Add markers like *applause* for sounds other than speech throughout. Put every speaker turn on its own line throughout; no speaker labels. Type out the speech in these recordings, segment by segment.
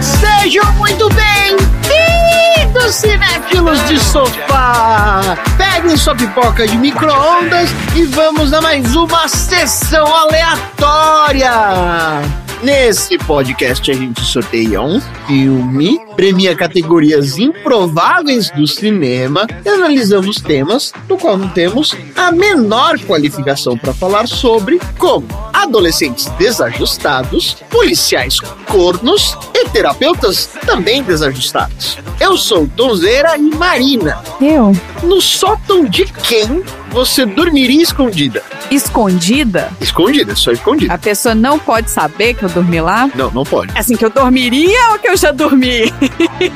Sejam muito bem-vindos, cinéfilos de sofá! Peguem sua pipoca de micro-ondas e vamos a mais uma sessão aleatória! Nesse podcast a gente sorteia um filme, premia categorias improváveis do cinema e analisamos temas do qual não temos a menor qualificação para falar sobre, como adolescentes desajustados, policiais cornos e terapeutas também desajustados. Eu sou Donzeira e Marina.
Eu?
No sótão de quem você dormiria escondida?
Escondida?
Escondida, só escondida.
A pessoa não pode saber que eu dormi lá?
Não, não pode.
Assim, que eu dormiria ou que eu já dormi?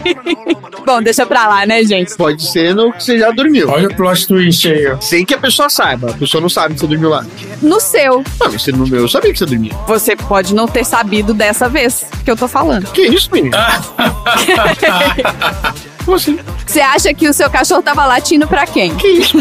*laughs* Bom, deixa pra lá, né, gente?
Pode ser no que você já dormiu.
Olha o plot twist aí, ó.
Sem que a pessoa saiba. A pessoa não sabe que você dormiu lá.
No seu.
Ah, mas você no meu eu sabia que você dormia.
Você pode não ter sabido dessa vez que eu tô falando.
Que isso, menino? *laughs* *laughs* Como assim?
Você acha que o seu cachorro tava latindo pra quem?
Que isso?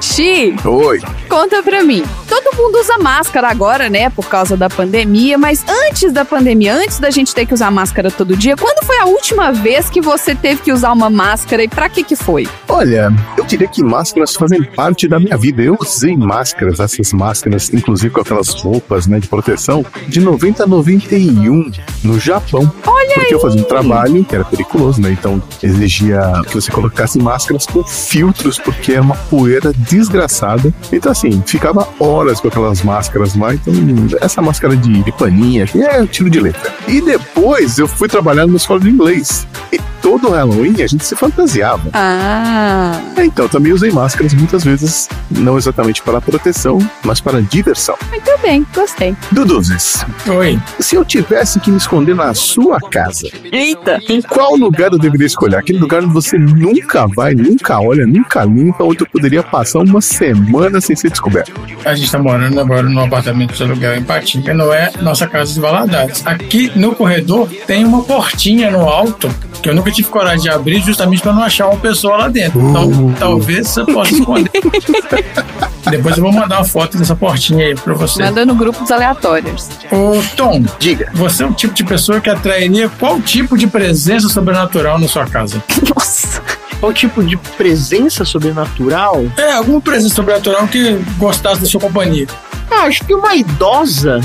Xi,
Oi.
conta pra mim. Todo mundo usa máscara agora, né, por causa da pandemia, mas antes da pandemia, antes da gente ter que usar máscara todo dia, quando foi a última vez que você teve que usar uma máscara e pra que que foi?
Olha, eu diria que máscaras fazem parte da minha vida. Eu usei máscaras, essas máscaras, inclusive com aquelas roupas né, de proteção, de 90 a 91 no Japão.
Olha
Porque eu fazia um trabalho que era periculoso, né? Então exigia que você colocasse máscaras com filtros, porque era uma poeira desgraçada. Então, assim, ficava horas com aquelas máscaras lá. Então, essa máscara de, de paninha, é tiro de letra. E depois eu fui trabalhar numa escola de inglês. E todo Halloween a gente se fantasiava.
Ah,
É, Então, também usei máscaras muitas vezes, não exatamente para proteção, mas para diversão.
muito bem, gostei.
Duduzes,
Oi.
se eu tivesse que me esconder na sua casa,
Eita!
em qual lugar eu deveria escolher? Aquele lugar onde você nunca vai, nunca olha, nunca limpa, onde eu poderia passar uma semana sem ser descoberto.
A gente tá morando agora num apartamento de aluguel em Patinga, não é nossa casa de Valadares. Aqui no corredor tem uma portinha no alto que eu nunca tive coragem de abrir justamente para não achar uma pessoa lá dentro. Então, talvez você possa esconder. *laughs* Depois eu vou mandar uma foto dessa portinha aí pra você.
Manda no grupo dos aleatórios.
Ô, Tom,
Diga.
você é o tipo de pessoa que atrairia qual tipo de presença sobrenatural na sua casa?
Nossa!
Qual tipo de presença sobrenatural?
É, alguma presença sobrenatural que gostasse da sua companhia.
Ah, acho que uma idosa.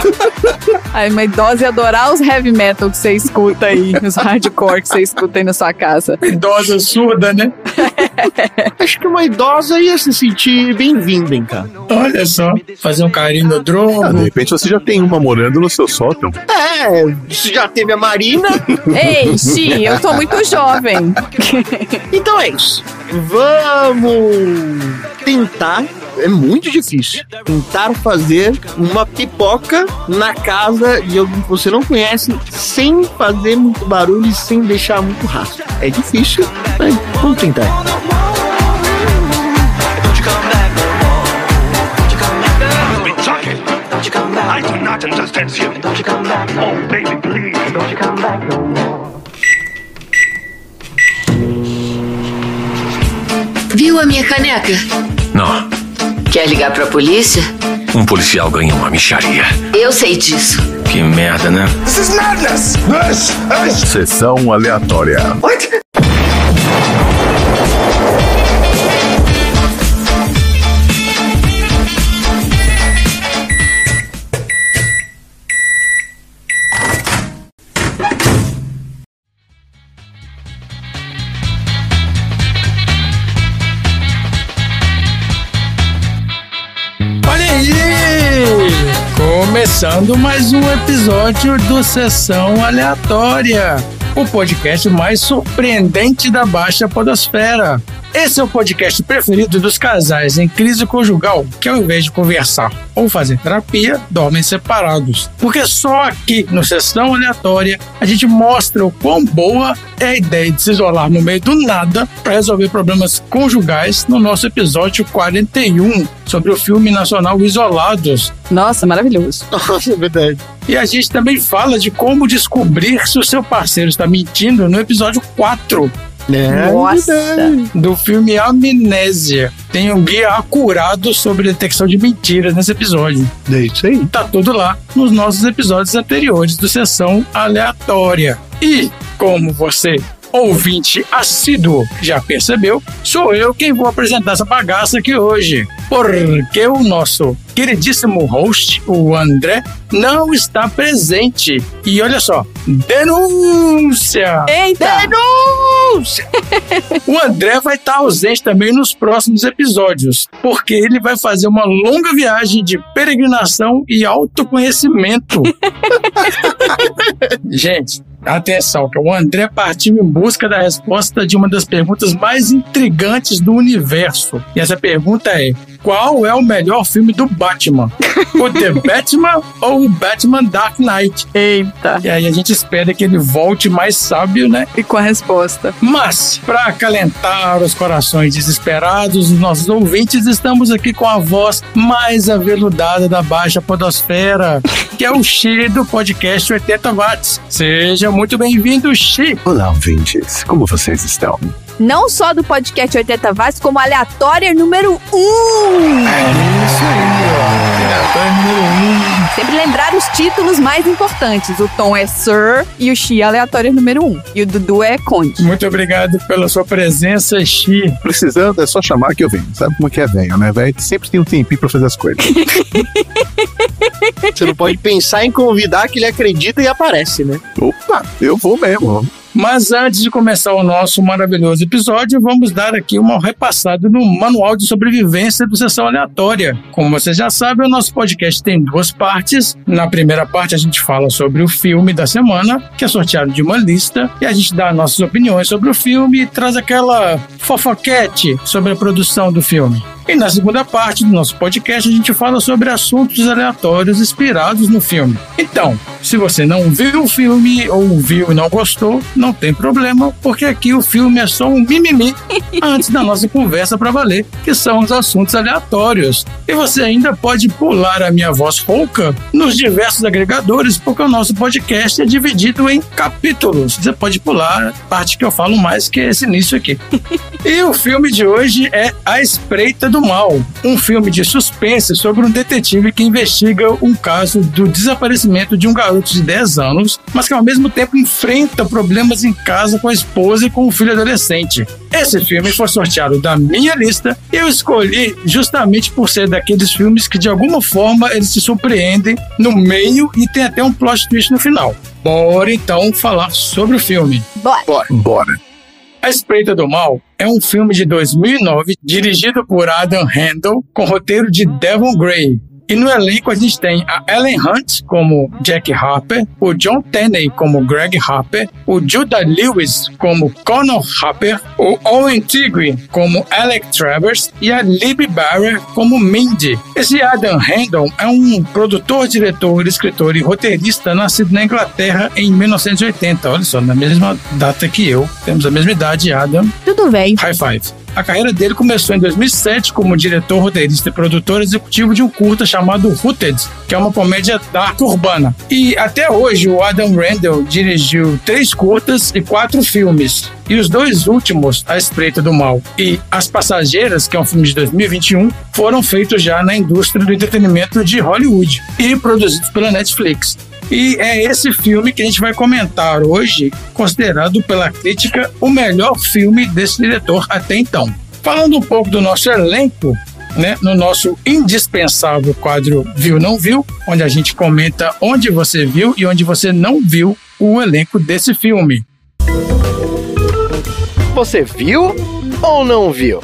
*laughs*
Aí, uma idosa ia adorar os heavy metal que você escuta aí, os hardcore que você escuta aí na sua casa.
Idosa surda, né? *laughs* *laughs*
Acho que uma idosa ia se sentir bem-vinda em casa.
Olha só, fazer um carinho no
Ah, de repente você já tem uma morando no seu sótão.
É, você já teve a Marina. *laughs*
Ei, Xi, eu tô muito jovem. *laughs*
então é isso. Vamos tentar. É muito difícil. Tentar fazer uma pipoca na casa de alguém que você não conhece sem fazer muito barulho e sem deixar muito rastro. É difícil, mas vamos tentar.
I do not understand you. Oh, baby, please.
Viu a minha caneca?
Não,
Quer ligar pra polícia?
um policial ganha uma micharia.
Eu sei disso.
Que merda, né?
This is madness. This is
Sessão aleatória.
what?
Começando mais um episódio do Sessão Aleatória, o podcast mais surpreendente da Baixa Podosfera. Esse é o podcast preferido dos casais em crise conjugal que, ao invés de conversar ou fazer terapia, dormem separados. Porque só aqui no Sessão Aleatória a gente mostra o quão boa é a ideia de se isolar no meio do nada para resolver problemas conjugais no nosso episódio 41 sobre o filme nacional Isolados.
Nossa, maravilhoso.
Nossa, *laughs* é verdade.
E a gente também fala de como descobrir se o seu parceiro está mentindo no episódio 4
É
Nossa.
do filme Amnésia. tem um guia acurado sobre detecção de mentiras nesse episódio.
É isso aí.
Tá tudo lá nos nossos episódios anteriores do Sessão Aleatória. E, como você, ouvinte assíduo, já percebeu, sou eu quem vou apresentar essa bagaça aqui hoje. Porque o nosso queridíssimo host, o André, não está presente. E olha só, denúncia!
Eita!
Denúncia! *laughs* o André vai estar ausente também nos próximos episódios, porque ele vai fazer uma longa viagem de peregrinação e autoconhecimento. *laughs* Gente, atenção, que o André partiu em busca da resposta de uma das perguntas mais intrigantes do universo. E essa pergunta é: qual é o melhor filme do Batman? *laughs* O The Batman ou o Batman Dark Knight?
Eita!
E aí a gente espera que ele volte mais sábio, né?
E com a resposta.
Mas, para acalentar os corações desesperados dos nossos ouvintes, estamos aqui com a voz mais aveludada da Baixa Podosfera, que é o Xi do podcast 80 Watts. Seja muito bem-vindo, Xi.
Olá, ouvintes. Como vocês estão?
Não só do podcast 80 Watts, como aleatória número 1.
É isso aí, ó. Aleatório número um.
Sempre lembrar os títulos mais importantes. O Tom é Sir e o Xi é aleatório número 1. E o Dudu é Conde.
Muito obrigado pela sua presença, Xi.
Precisando, é só chamar que eu venho. Sabe como é que é velho, né, velho? Sempre tem um tempinho pra fazer as coisas. *laughs*
Você não pode pensar em convidar que ele acredita e aparece, né?
Opa, eu vou mesmo.
Mas antes de começar o nosso maravilhoso episódio, vamos dar aqui uma repassada no manual de sobrevivência do Sessão Aleatória. Como você já sabe, o nosso podcast tem duas partes. Na primeira parte, a gente fala sobre o filme da semana, que é sorteado de uma lista, e a gente dá nossas opiniões sobre o filme e traz aquela fofoquete sobre a produção do filme. E na segunda parte do nosso podcast, a gente fala sobre assuntos aleatórios inspirados no filme. Então, se você não viu o filme ou viu e não gostou, não tem problema, porque aqui o filme é só um mimimi *laughs* antes da nossa conversa para valer, que são os assuntos aleatórios. E você ainda pode pular a minha voz rouca nos diversos agregadores, porque o nosso podcast é dividido em capítulos. Você pode pular a parte que eu falo mais, que é esse início aqui. *laughs* E o filme de hoje é A Espreita do Mal, um filme de suspense sobre um detetive que investiga um caso do desaparecimento de um garoto de 10 anos, mas que ao mesmo tempo enfrenta problemas em casa com a esposa e com o filho adolescente. Esse filme foi sorteado da minha lista e eu escolhi justamente por ser daqueles filmes que de alguma forma eles se surpreendem no meio e tem até um plot twist no final. Bora então falar sobre o filme.
Bora.
Bora.
A Espreita do Mal é um filme de 2009 dirigido por Adam Handel com roteiro de Devon Gray. E no elenco a gente tem a Ellen Hunt como Jack Harper, o John Tenney como Greg Harper, o Judah Lewis como Connor Harper, o Owen Tigre como Alec Travers e a Libby Barrer como Mindy. Esse Adam Handel é um produtor, diretor, escritor e roteirista nascido na Inglaterra em 1980. Olha só, na mesma data que eu. Temos a mesma idade, Adam.
Tudo bem.
High five. A carreira dele começou em 2007 como diretor, roteirista e produtor executivo de um curta chamado Rooted, que é uma comédia dark urbana. E até hoje o Adam Randall dirigiu três curtas e quatro filmes. E os dois últimos, A Espreita do Mal e As Passageiras, que é um filme de 2021, foram feitos já na indústria do entretenimento de Hollywood e produzidos pela Netflix. E é esse filme que a gente vai comentar hoje, considerado pela crítica o melhor filme desse diretor até então. Falando um pouco do nosso elenco, né, no nosso indispensável quadro Viu Não Viu, onde a gente comenta onde você viu e onde você não viu o elenco desse filme.
Você viu ou não viu?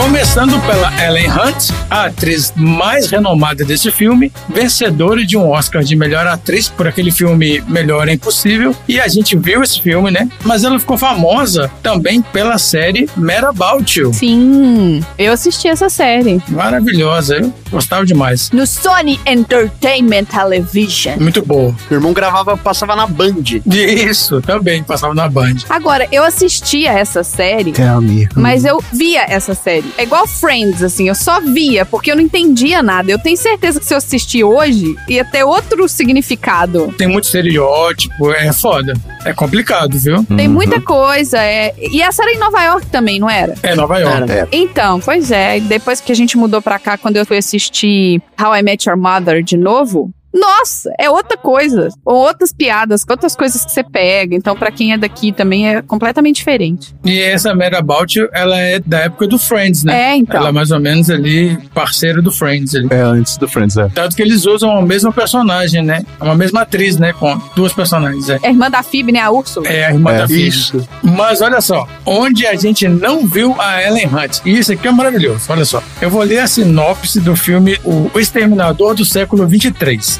Começando pela Ellen Hunt, a atriz mais renomada desse filme, vencedora de um Oscar de melhor atriz por aquele filme Melhor é Impossível. E a gente viu esse filme, né? Mas ela ficou famosa também pela série Mad About You.
Sim, eu assisti essa série.
Maravilhosa, eu gostava demais.
No Sony Entertainment Television.
Muito boa.
Meu irmão gravava, passava na Band.
Isso, também passava na Band.
Agora, eu assistia essa série,
Tell me.
mas eu via essa série. É igual Friends, assim, eu só via porque eu não entendia nada. Eu tenho certeza que se eu assistir hoje, ia ter outro significado.
Tem muito estereótipo, é foda. É complicado, viu?
Tem muita coisa. É... E essa era em Nova York também, não era?
É Nova York.
É.
Então, pois é. Depois que a gente mudou pra cá, quando eu fui assistir How I Met Your Mother de novo. Nossa, é outra coisa. Ou outras piadas, outras coisas que você pega. Então, pra quem é daqui também é completamente diferente.
E essa Mad About You, ela é da época do Friends, né?
É, então.
Ela é mais ou menos ali, parceira do Friends ali.
É, antes do Friends, é.
Tanto que eles usam a mesma personagem, né? Uma mesma atriz, né? Com duas personagens, é.
É a irmã da Phoebe, né? A Úrsula.
É a irmã
É,
da Phoebe.
Isso.
Mas olha só, onde a gente não viu a Ellen Hunt. E isso aqui é maravilhoso. Olha só. Eu vou ler a sinopse do filme O Exterminador do Século 23,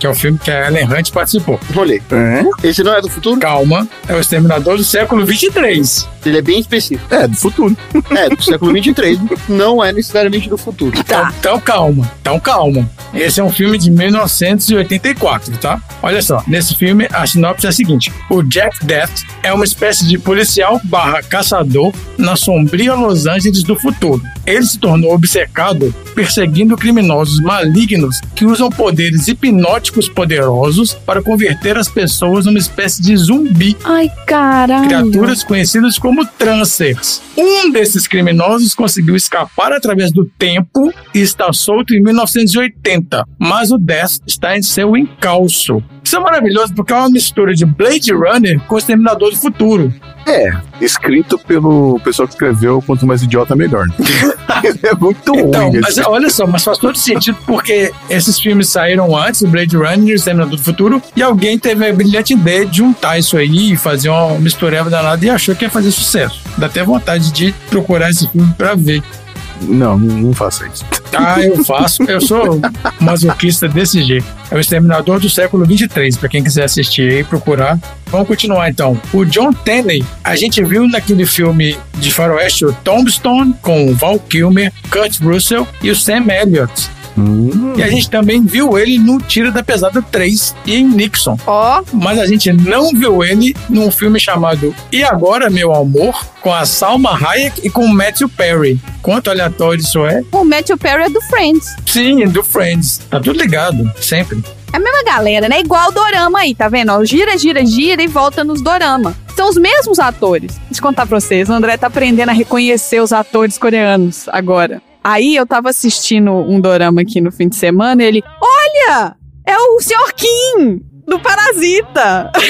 que é o filme que a Ellen Hunt participou.
Rolê. Esse não é do futuro?
Calma, é o Exterminador do Século 23.
Ele é bem específico.
É, do futuro.
É, do século 23. Não é necessariamente do futuro.
Então, então calma, então calma. Esse é um filme de 1984, tá? Olha só, nesse filme a sinopse é a seguinte: o Jack Death é uma espécie de policial barra caçador na sombria Los Angeles do futuro. Ele se tornou obcecado perseguindo criminosos malignos que usam poderes hipnóticos poderosos para converter as pessoas numa espécie de zumbi
Ai, caralho.
criaturas conhecidas como Trancers. Um desses criminosos conseguiu escapar através do tempo e está solto em 1980, mas o Death está em seu encalço. Isso é maravilhoso porque é uma mistura de Blade Runner com Exterminador do Futuro.
É, escrito pelo pessoal que escreveu Quanto Mais Idiota Melhor. *laughs* *laughs* é muito
Então,
ruim.
mas olha só, mas faz todo sentido porque esses filmes saíram antes, Blade Runner e Exterminador do Futuro, e alguém teve a brilhante ideia de juntar isso aí e fazer uma mistureba danada e achou que ia fazer sucesso. Dá até vontade de procurar esse filme pra ver.
Não, não, não faça isso.
Ah, eu faço. Eu sou masoquista desse jeito. É o Exterminador do século 23, para quem quiser assistir e procurar. Vamos continuar então. O John Tenney, a gente viu naquele filme de faroeste o Tombstone com Val Kilmer, Kurt Russell e o Sam Elliott.
Hum,
E a gente também viu ele no Tira da Pesada 3 e em Nixon.
Ó,
Mas a gente não viu ele num filme chamado E Agora Meu Amor, com a Salma Hayek e com o Matthew Perry. Quanto aleatório isso é?
o Matthew Perry é do Friends.
Sim, do Friends. Tá tudo ligado, sempre.
É a mesma galera, né? Igual o Dorama aí, tá vendo? Ó, gira, gira, gira e volta nos Dorama. São os mesmos atores. Deixa eu contar pra vocês, o André tá aprendendo a reconhecer os atores coreanos agora. Aí eu tava assistindo um Dorama aqui no fim de semana e ele, olha, é o Sr. Kim, do Parasita. *laughs*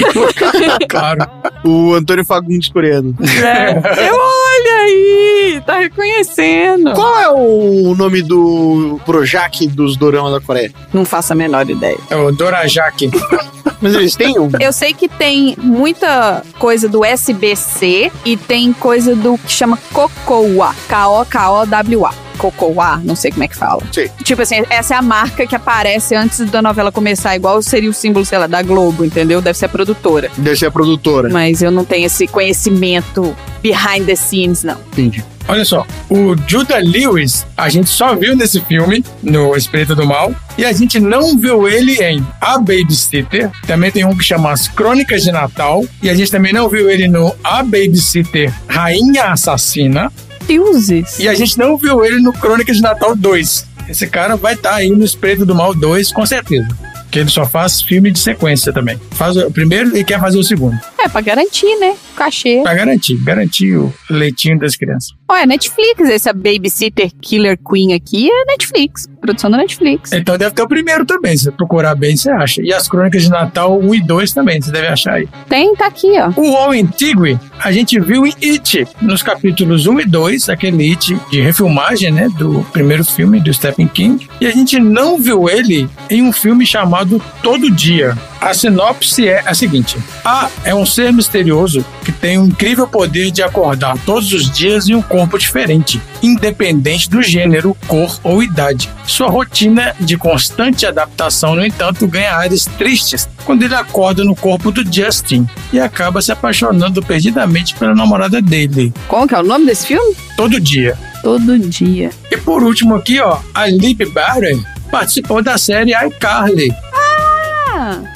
Claro.
O Antônio Fagundes coreano.
É. Eu, olha aí, tá reconhecendo.
Qual é o nome do Projac dos Dorama da Coreia?
Não faço a menor ideia.
É o Dorajaki. *laughs*
Mas eles têm um.
Eu sei que tem muita coisa do SBC e tem coisa do que chama Cocoa. K-O-K-O-W-A. Cocoa, não sei como é que fala.
Sei.
Tipo assim, essa é a marca que aparece antes da novela começar, igual seria o símbolo, sei lá, da Globo, entendeu? Deve ser a produtora.
Deve ser a produtora.
Mas eu não tenho esse conhecimento behind the scenes, não.
Entendi.
Olha só, o Judah Lewis, a gente só viu nesse filme, no Espreita do Mal, e a gente não viu ele em A Babysitter. Também tem um que chama As Crônicas de Natal, e a gente também não viu ele no A Babysitter Rainha Assassina,
Deuses.
e a gente não viu ele no Crônicas de Natal 2. Esse cara vai estar aí no Espreita do Mal 2, com certeza. Que ele só faz filme de sequência também. Faz o primeiro e quer fazer o segundo.
É, pra garantir, né? O cachê.
Pra garantir, garantir o leitinho das crianças.
Olha, Netflix, essa Babysitter Killer Queen aqui é Netflix. Produção da Netflix.
Então deve ter o primeiro também. Se você procurar bem, você acha. E as crônicas de Natal 1 e 2 também, você deve achar aí.
Tem, tá aqui, ó.
O Homem Tigre, a gente viu em It, nos capítulos 1 e 2, aquele It de refilmagem, né, do primeiro filme do Stephen King. E a gente não viu ele em um filme chamado Todo Dia. A sinopse é a seguinte: A é um ser misterioso que tem o incrível poder de acordar todos os dias em um corpo diferente, independente do gênero, cor ou idade. Sua rotina de constante adaptação, no entanto, ganha áreas tristes quando ele acorda no corpo do Justin e acaba se apaixonando perdidamente pela namorada dele,
Como que é o nome desse filme?
todo dia.
Todo dia.
E por último aqui, ó, a Lib Barron participou da série iCarly.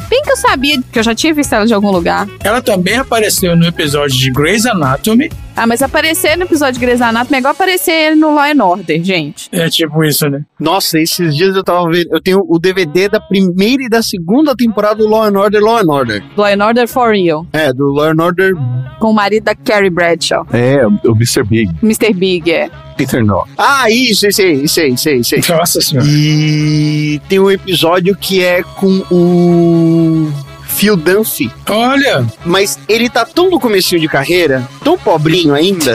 Bem que eu sabia que eu já tinha visto ela de algum lugar.
Ela também apareceu no episódio de Grey's Anatomy
Ah, mas aparecer no episódio de Grey's Anatomy é igual aparecer ele no Law and Order, gente.
É tipo isso, né?
Nossa, esses dias eu tava vendo. Eu tenho o DVD da primeira e da segunda temporada do Law and Order, Law and Order.
Law and Order for Real.
É, do Law and Order.
Com o marido da Carrie Bradshaw.
É, o Mr. Big,
Mr. Big, é.
Peter Knox.
Ah, isso, isso aí, isso aí, isso aí, isso aí.
Nossa senhora.
E tem um episódio que é com o Phil Dunphy.
Olha,
Mas ele tá tão no comecinho de carreira, tão pobrinho ainda,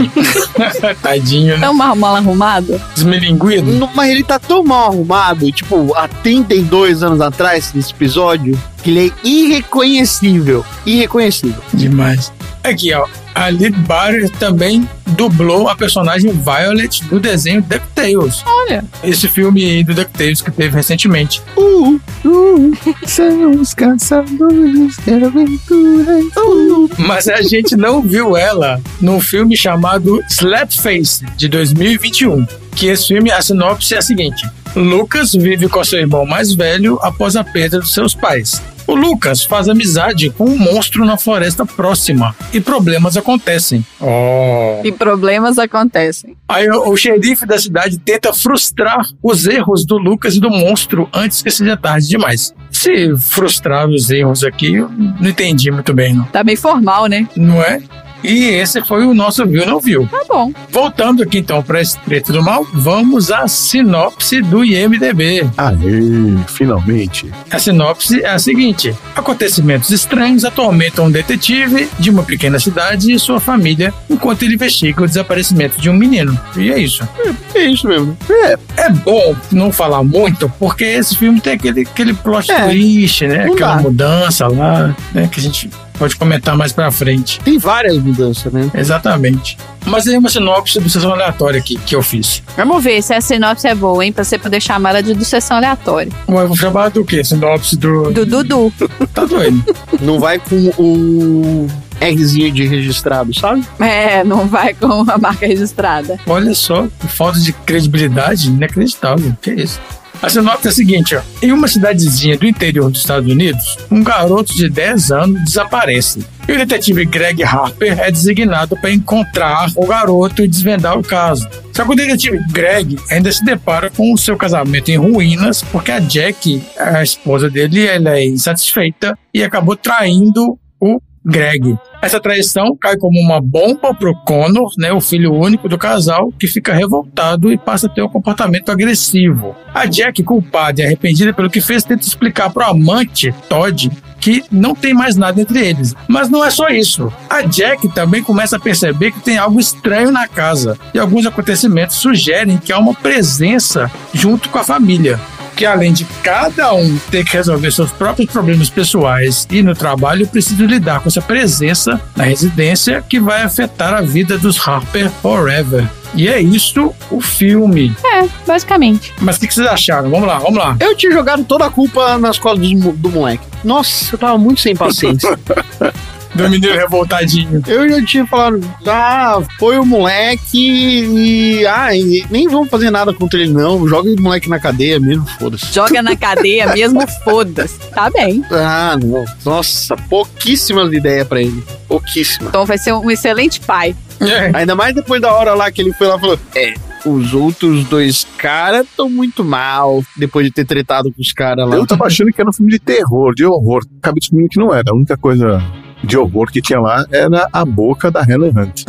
*laughs*
tadinho, né?
Tão mal, mal arrumado.
Desmilinguido.
no- mas ele tá tão mal arrumado, tipo, há 32 anos atrás, nesse episódio, que ele é irreconhecível. Irreconhecível.
Demais. Aqui, ó. A Lid Barter também dublou a personagem Violet do desenho DuckTales.
Olha.
Esse filme do DuckTales que teve recentemente.
Uh,
Uh, são os caçadores de aventuras. Uh.
Mas a gente não viu ela num filme chamado Slapface, de 2021. Que esse filme, a sinopse é a seguinte: Lucas vive com seu irmão mais velho após a perda dos seus pais. O Lucas faz amizade com um monstro na floresta próxima e problemas acontecem. Oh.
E problemas acontecem.
Aí o, o xerife da cidade tenta frustrar os erros do Lucas e do monstro antes que seja tarde demais. Se frustrar os erros aqui, eu não entendi muito bem, não.
Tá bem formal, né?
Não é? E esse foi o nosso Viu Não Viu.
Tá bom.
Voltando aqui então para esse preto do mal, vamos à sinopse do IMDB.
Aê, finalmente.
A sinopse é a seguinte: acontecimentos estranhos atormentam um detetive de uma pequena cidade e sua família enquanto ele investiga o desaparecimento de um menino. E é isso.
é isso mesmo.
É bom não falar muito, porque esse filme tem aquele, aquele plot
É,
twist, né?
não
Aquela
dá.
mudança lá, né? Que a gente pode comentar mais pra frente.
Tem várias mudanças, né?
Exatamente. Mas aí uma sinopse do sessão aleatória aqui que eu fiz.
Vamos ver se a sinopse é boa, hein? Pra você poder chamar ela de do sessão aleatória.
Ué, eu vou chamar do quê? Sinopse do.
Do Dudu. *laughs*
Tá doido.
Não vai com o Rzinho de registrado, sabe?
É, não vai com a marca registrada.
Olha só, falta de credibilidade inacreditável. Que isso? A sinopse é a seguinte, ó. Em uma cidadezinha do interior dos Estados Unidos, um garoto de 10 anos desaparece. E o detetive Greg Harper é designado para encontrar o garoto e desvendar o caso. Só que o detetive Greg ainda se depara com o seu casamento em ruínas, porque a Jack, a esposa dele, ela é insatisfeita e acabou traindo o Greg. Essa traição cai como uma bomba pro Connor, né, o filho único do casal, que fica revoltado e passa a ter um comportamento agressivo. A Jack, culpada e arrependida pelo que fez, tenta explicar pro amante, Todd, que não tem mais nada entre eles. Mas não é só isso. A Jack também começa a perceber que tem algo estranho na casa e alguns acontecimentos sugerem que há uma presença junto com a família que além de cada um ter que resolver seus próprios problemas pessoais e no trabalho, precisa lidar com essa presença na residência que vai afetar a vida dos Harper forever. E é isso o filme.
É, basicamente.
Mas o que que vocês acharam? Vamos lá, vamos lá.
Eu tinha jogado toda a culpa nas costas do, do moleque. Nossa, eu tava muito sem paciência. *laughs*
Do menino revoltadinho.
eu já tinha falado, ah, foi o moleque e. Ah, e nem vamos fazer nada contra ele, não. Joga o moleque na cadeia mesmo, foda-se.
Joga na cadeia mesmo, foda-se. Tá bem.
Ah, não. Nossa, pouquíssimas ideias pra ele. Pouquíssimas.
Então vai ser um excelente pai.
É.
Ainda mais depois da hora lá que ele foi lá e falou: É, os outros dois caras estão muito mal depois de ter tretado com os caras lá.
Eu tava achando que era um filme de terror, de horror. Acabei descobrindo que não era. A única coisa de horror que tinha lá era a boca da Helen Hunt.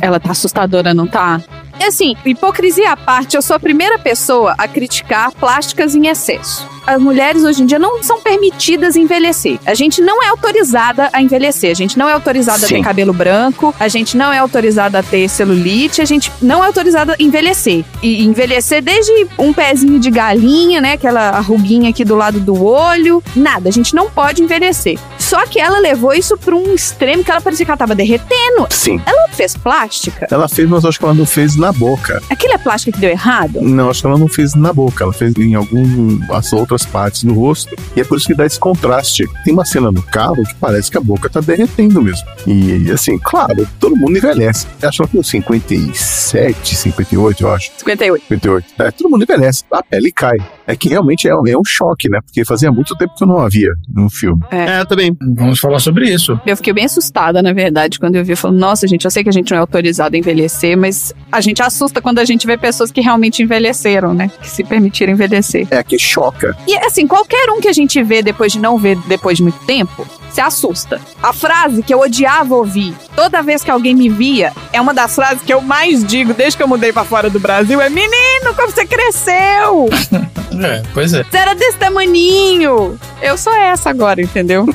Ela tá assustadora, não tá? E assim, hipocrisia à parte, eu sou a primeira pessoa a criticar plásticas em excesso. As mulheres hoje em dia não são permitidas envelhecer. A gente não é autorizada a envelhecer. A gente não é autorizada a
Sim.
ter cabelo branco. A gente não é autorizada a ter celulite. A gente não é autorizada a envelhecer. E envelhecer desde um pezinho de galinha, né? Aquela ruguinha aqui do lado do olho. Nada. A gente não pode envelhecer. Só que ela levou isso pra um extremo que ela parecia que ela tava derretendo.
Sim.
Ela fez plástica.
Ela fez, mas acho que ela não fez na boca.
Aquilo é plástica que deu errado?
Não, acho que ela não fez na boca. Ela fez em algumas outras partes do rosto. E é por isso que dá esse contraste. Tem uma cena no carro que parece que a boca tá derretendo mesmo. E assim, claro, todo mundo envelhece. Acho que uns 57, 58, eu acho.
58.
58. É, todo mundo envelhece. A pele cai. É que realmente é, é um choque, né? Porque fazia muito tempo que eu não havia num filme.
É, eu também.
Vamos falar sobre isso.
Eu fiquei bem assustada, na verdade, quando eu vi. Falando, nossa, gente, eu sei que a gente não é autorizado a envelhecer, mas a gente assusta quando a gente vê pessoas que realmente envelheceram, né? Que se permitiram envelhecer.
É que choca.
E assim, qualquer um que a gente vê depois de não ver depois de muito tempo, se assusta. A frase que eu odiava ouvir toda vez que alguém me via é uma das frases que eu mais digo desde que eu mudei pra fora do Brasil: é menino, como você cresceu! *laughs*
É, pois é.
Você era desse tamaninho! Eu sou essa agora, entendeu?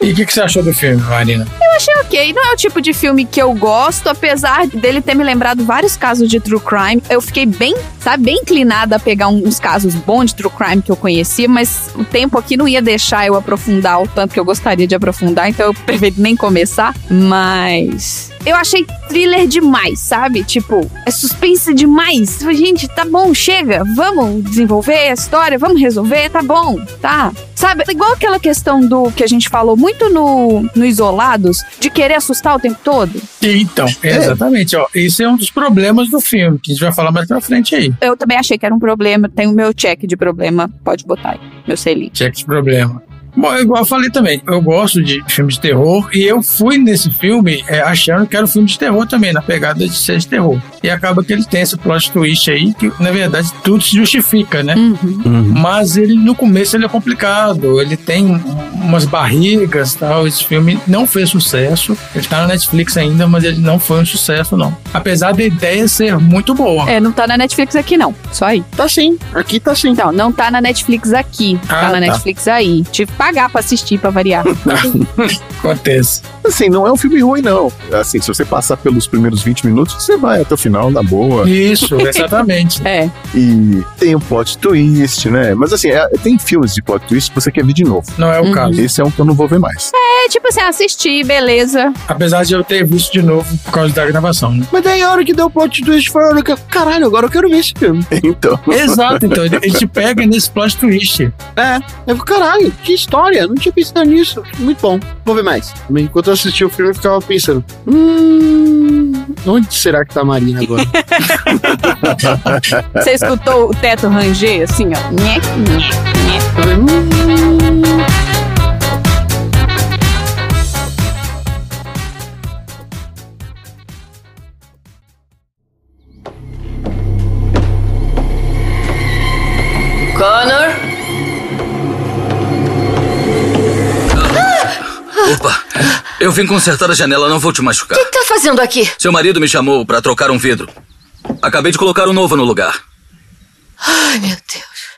E o que, que você achou do filme, Marina?
achei ok. Não é o tipo de filme que eu gosto, apesar dele ter me lembrado vários casos de true crime. Eu fiquei bem, sabe, bem inclinada a pegar uns casos bons de true crime que eu conhecia, mas o tempo aqui não ia deixar eu aprofundar o tanto que eu gostaria de aprofundar, então eu *laughs* preferi nem começar. Mas. Eu achei thriller demais, sabe? Tipo, é suspense demais. Gente, tá bom, chega. Vamos desenvolver a história, vamos resolver, tá bom, tá. Sabe, igual aquela questão do que a gente falou muito no, no Isolados, de querer assustar o tempo todo.
Então, exatamente, ó. Esse é um dos problemas do filme, que a gente vai falar mais pra frente aí.
Eu também achei que era um problema. Tem o meu check de problema. Pode botar aí, meu selinho.
Check de problema. Bom, igual eu falei também, eu gosto de filmes de terror e eu fui nesse filme é, achando que era um filme de terror também, na pegada de ser de terror. E acaba que ele tem esse plot twist aí, que na verdade tudo se justifica, né?
Uhum.
Mas ele no começo ele é complicado, ele tem umas barrigas e tal. Esse filme não fez sucesso. Ele tá na Netflix ainda, mas ele não foi um sucesso, não. Apesar da ideia ser muito boa.
É, não tá na Netflix aqui, não. Só aí.
Tá sim, aqui tá sim.
Então, não tá na Netflix aqui.
Ah,
tá na
tá.
Netflix aí. Tive que pagar pra assistir, pra variar. *laughs*
Acontece.
Assim, não é um filme ruim, não. Assim, se você passar pelos primeiros 20 minutos, você vai até o final, na boa.
Isso, *laughs* exatamente.
É.
E tem um plot twist, né? Mas assim, é- tem filmes de plot twist que você quer ver de novo.
Não é o
Uhum.
caso.
Esse é um que eu não vou ver mais.
É tipo assim, assistir, beleza.
Apesar de eu ter visto de novo por causa da gravação. Né?
Mas daí a hora que deu o plot twist foi a hora que eu, caralho, agora eu quero ver esse filme. *laughs*
Então,
Exato, então ele, ele te pega nesse plot twist.
É, eu falei, caralho, que história, não tinha pensado nisso. Muito bom, vou ver mais. Enquanto eu assistia o filme, eu ficava pensando, hum, onde será que tá a Marina agora? *laughs* *laughs*
Você escutou o teto ranger, assim, ó. Nhec, nhec, nhec.
Connor?
Opa, eu vim consertar a janela, não vou te machucar.
O que tá fazendo aqui?
Seu marido me chamou pra trocar um vidro. Acabei de colocar um novo no lugar.
Ai, meu Deus.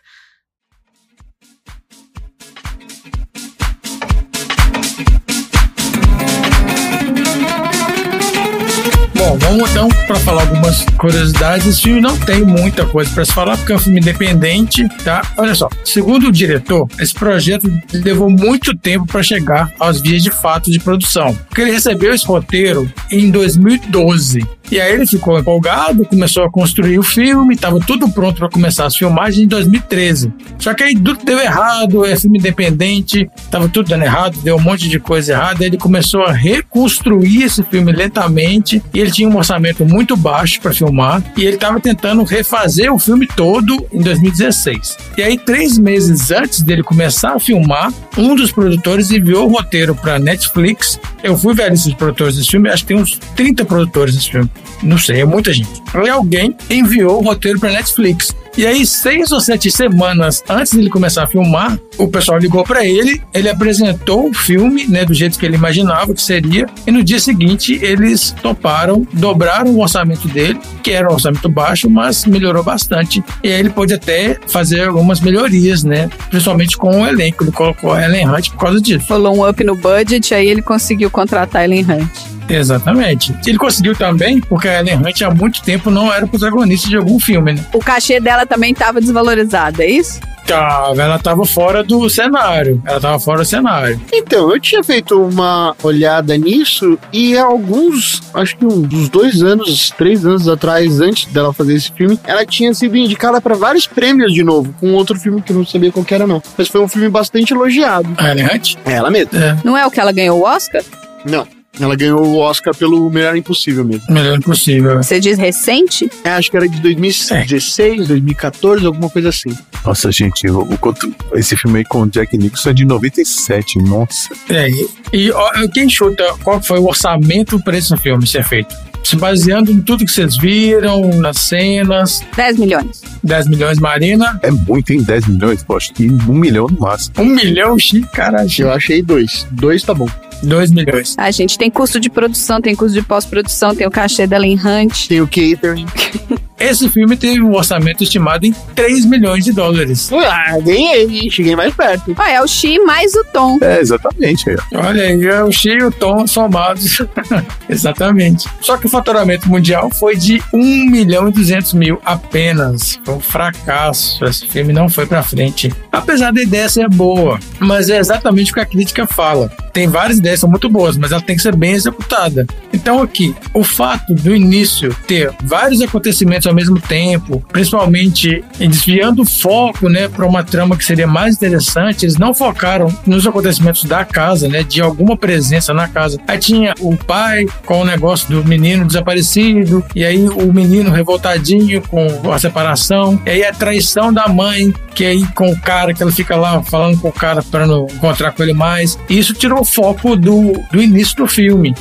Vamos então para falar algumas curiosidades. Esse filme não tem muita coisa para se falar, porque é um filme independente, tá? Olha só, segundo o diretor, esse projeto levou muito tempo para chegar aos vias de fato de produção. Porque ele recebeu esse roteiro em 2012. E aí ele ficou empolgado, começou a construir o filme, estava tudo pronto para começar as filmagens em 2013. Só que aí tudo deu errado, é filme independente, estava tudo dando errado, deu um monte de coisa errada. Ele começou a reconstruir esse filme lentamente e ele tinha um orçamento muito baixo para filmar e ele estava tentando refazer o filme todo em 2016. E aí, três meses antes dele começar a filmar, um dos produtores enviou o roteiro para Netflix. Eu fui ver de produtores desse filme, acho que tem uns 30 produtores desse filme. Não sei, é muita gente. E alguém enviou o roteiro para Netflix. E aí, seis ou sete semanas antes dele começar a filmar, o pessoal ligou para ele, ele apresentou o filme, né, do jeito que ele imaginava que seria, e no dia seguinte eles toparam, dobraram o orçamento dele, que era um orçamento baixo, mas melhorou bastante. E aí ele pôde até fazer algumas melhorias, né, principalmente com o elenco. Ele colocou a Ellen Hunt por causa disso.
Rolou um up no budget, aí ele conseguiu contratar a Ellen Hunt.
Exatamente. Ele conseguiu também, porque a Ellen Hunt há muito tempo não era protagonista de algum filme, né?
O cachê dela também tava desvalorizado, é isso?
Tava, ela tava fora do cenário. Ela tava fora do cenário.
Então, eu tinha feito uma olhada nisso e há alguns, acho que uns dois anos, três anos atrás, antes dela fazer esse filme, ela tinha sido indicada para vários prêmios de novo, com outro filme que eu não sabia qual que era não. Mas foi um filme bastante elogiado.
A Ellen Hunt?
É ela mesma.
É.
Não é o que ela ganhou o Oscar?
Não. Ela ganhou o Oscar pelo Melhor Impossível mesmo.
Melhor impossível.
Você diz recente?
É, acho que era de 2016, 2014, alguma coisa assim.
Nossa, gente, o, o quanto- esse filme aí com o Jack Nicholson é de 97, nossa.
É, e, e ó, quem chuta qual foi o orçamento para esse filme ser feito? Se baseando em tudo que vocês viram, nas cenas,
10 milhões.
10 milhões Marina,
É muito, hein? 10 milhões? Pô, acho que um milhão no máximo.
1 milhão, Xi, caralho,
Eu achei dois. Dois tá bom.
2 milhões.
A gente tem custo de produção, tem custo de pós-produção, tem o cachê da Ellen Hunt.
Tem o catering. *laughs*
Esse filme teve um orçamento estimado em 3 milhões de dólares.
Ah, ganhei, cheguei mais perto.
Ó, é o Xi mais o Tom.
É, exatamente.
Olha aí, é o Xi e o Tom somados. *laughs* Exatamente. Só que o faturamento mundial foi de 1 milhão e 200 mil apenas. Foi um fracasso. Esse filme não foi pra frente. Apesar da ideia ser boa, mas é exatamente o que a crítica fala. Tem várias ideias que são muito boas, mas ela tem que ser bem executada. Então aqui, o fato do início ter vários acontecimentos ao mesmo tempo, principalmente desviando o foco, né, para uma trama que seria mais interessante, eles não focaram nos acontecimentos da casa, né, de alguma presença na casa. Aí tinha o pai com o negócio do menino desaparecido, e aí o menino revoltadinho com a separação, e aí a traição da mãe, que aí com o cara, que ela fica lá falando com o cara para não encontrar com ele mais. E isso tirou o foco do, do início do filme.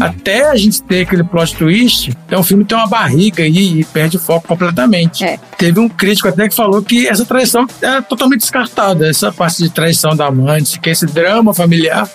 Até a gente ter aquele plot twist, então o filme tem uma barriga aí e perde o foco completamente.
É.
Teve um crítico até que falou que essa traição é totalmente descartada. Essa parte de traição da mãe, que esse drama familiar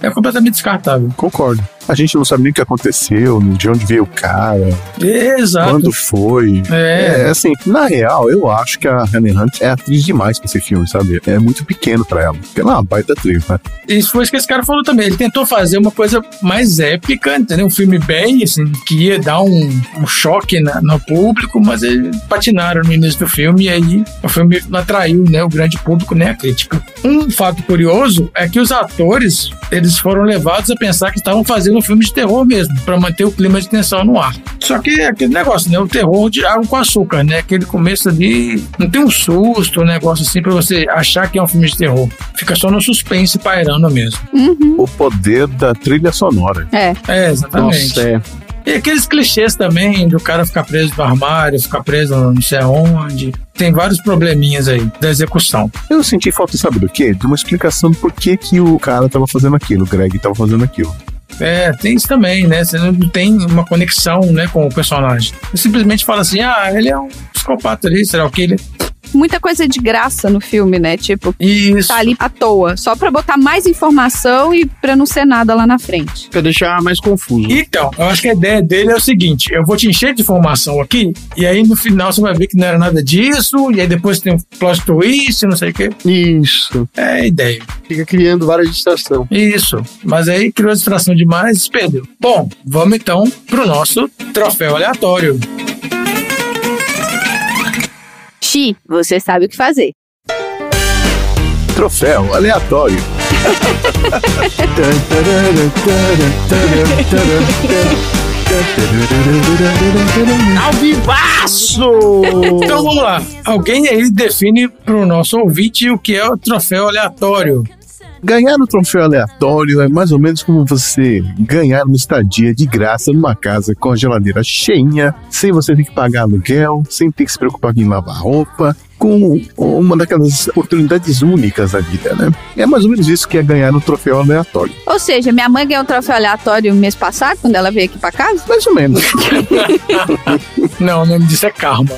É,
é completamente descartável.
concordo. A gente não sabe nem o que aconteceu, de onde veio o cara,
Exato.
quando foi.
É.
É, assim, na real, eu acho que a Hannah Hunt é atriz demais pra esse filme, sabe? É muito pequeno pra ela. Porque ela é uma baita atriz, né?
Isso foi isso que esse cara falou também. Ele tentou fazer uma coisa mais épica, entendeu? Um filme bem, assim, que ia dar um, um choque na- no público, mas eles patinaram no início do filme e aí o filme não atraiu, né, o grande público, nem a crítica. Um fato curioso é que os atores, eles foram levados a pensar que estavam fazendo um filme de terror mesmo, para manter o clima de tensão no ar. Só que é aquele negócio, né, o terror de água com açúcar, né, aquele começo ali, não tem um susto, um negócio assim para você achar que é um filme de terror. Fica só no suspense pairando mesmo.
O poder da trilha sonora.
É.
É, exatamente.
Nossa, é.
E aqueles clichês também do cara ficar preso no armário, ficar preso não sei aonde. Tem vários probleminhas aí da execução.
Eu senti falta, sabe do quê? De uma explicação do porquê que o cara tava fazendo aquilo, o Greg tava fazendo aquilo.
É, tem isso também, né? Você não tem uma conexão né, com o personagem. Você simplesmente fala assim: ah, ele é um psicopata ali, será o que ele.
Muita coisa de graça no filme, né? Tipo,
Isso.
tá ali à toa. Só pra botar mais informação e pra não ser nada lá na frente.
Pra deixar mais confuso.
Então, eu acho que a ideia dele é o seguinte: eu vou te encher de informação aqui, e aí no final você vai ver que não era nada disso, e aí depois tem um plot twist, não sei o quê.
Isso.
É a ideia.
Fica criando várias distrações.
Isso. Mas aí criou distração demais e perdeu. Bom, vamos então pro nosso troféu aleatório.
Xi, você sabe o que fazer.
Troféu aleatório.
Ao vivaço!
Então vamos lá. Alguém aí define pro nosso ouvinte o que é o troféu aleatório.
Ganhar o troféu aleatório é mais ou menos como você ganhar uma estadia de graça numa casa com a geladeira cheinha, sem você ter que pagar aluguel, sem ter que se preocupar em lavar roupa, com uma daquelas oportunidades únicas da vida, né? É mais ou menos isso que é ganhar um troféu aleatório.
Ou seja, minha mãe ganhou um troféu aleatório mês passado, quando ela veio aqui pra casa.
Mais ou menos. *laughs*
Não, o nome disso é karma.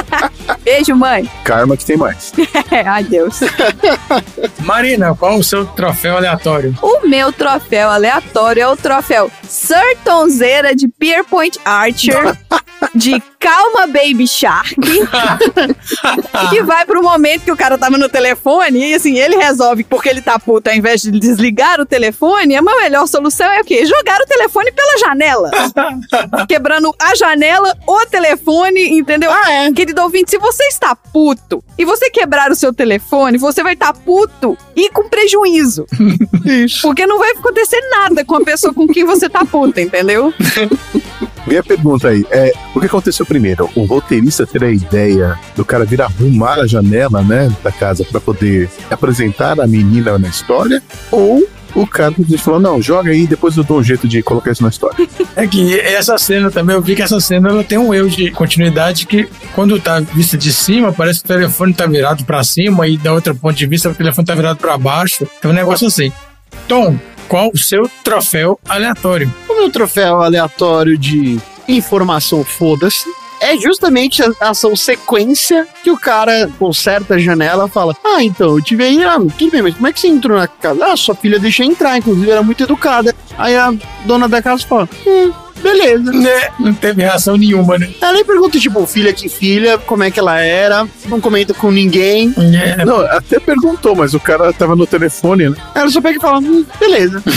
*laughs*
Beijo, mãe.
Karma que tem mais. *laughs*
Ai, Deus.
Marina, qual o seu troféu aleatório?
O meu troféu aleatório é o troféu Sertonzeira de Pierpoint Archer de Calma Baby Shark. Que *laughs* vai pro momento que o cara tava no telefone e assim, ele resolve, porque ele tá puto, ao invés de desligar o telefone, a melhor solução é o quê? Jogar o telefone pela janela. *laughs* Quebrando a janela, o telefone, entendeu? Ah, é. Querido ouvinte, se você está puto e você quebrar o seu telefone, você vai estar puto e com prejuízo. *laughs*
Isso.
Porque não vai acontecer nada com a pessoa com quem você tá puta, entendeu?
Minha pergunta aí é: o que aconteceu primeiro? O roteirista ter a ideia do cara vir arrumar a janela, né, da casa para poder apresentar a menina na história? Ou O cara falou: não, joga aí, depois eu dou um jeito de colocar isso na história. *laughs*
É que essa cena também, eu vi que essa cena ela tem um erro de continuidade que quando tá vista de cima, parece que o telefone tá virado pra cima e da outra ponto de vista o telefone tá virado pra baixo. É um negócio assim. Tom, qual o seu troféu aleatório?
O meu troféu aleatório de informação foda-se é justamente a ação sequência que o cara conserta a janela fala: Ah, então, eu tive aí, ah, tudo bem, mas como é que você entrou na casa? Ah, sua filha deixa entrar, inclusive era muito educada. Aí a dona da casa fala: Hum, beleza.
Né? Não teve reação nenhuma, né?
Ela nem pergunta, tipo, filha que filha, como é que ela era, não comenta com ninguém.
É,
Não, até perguntou, mas o cara tava no telefone, né?
Ela só pega e fala: hum, beleza. *laughs*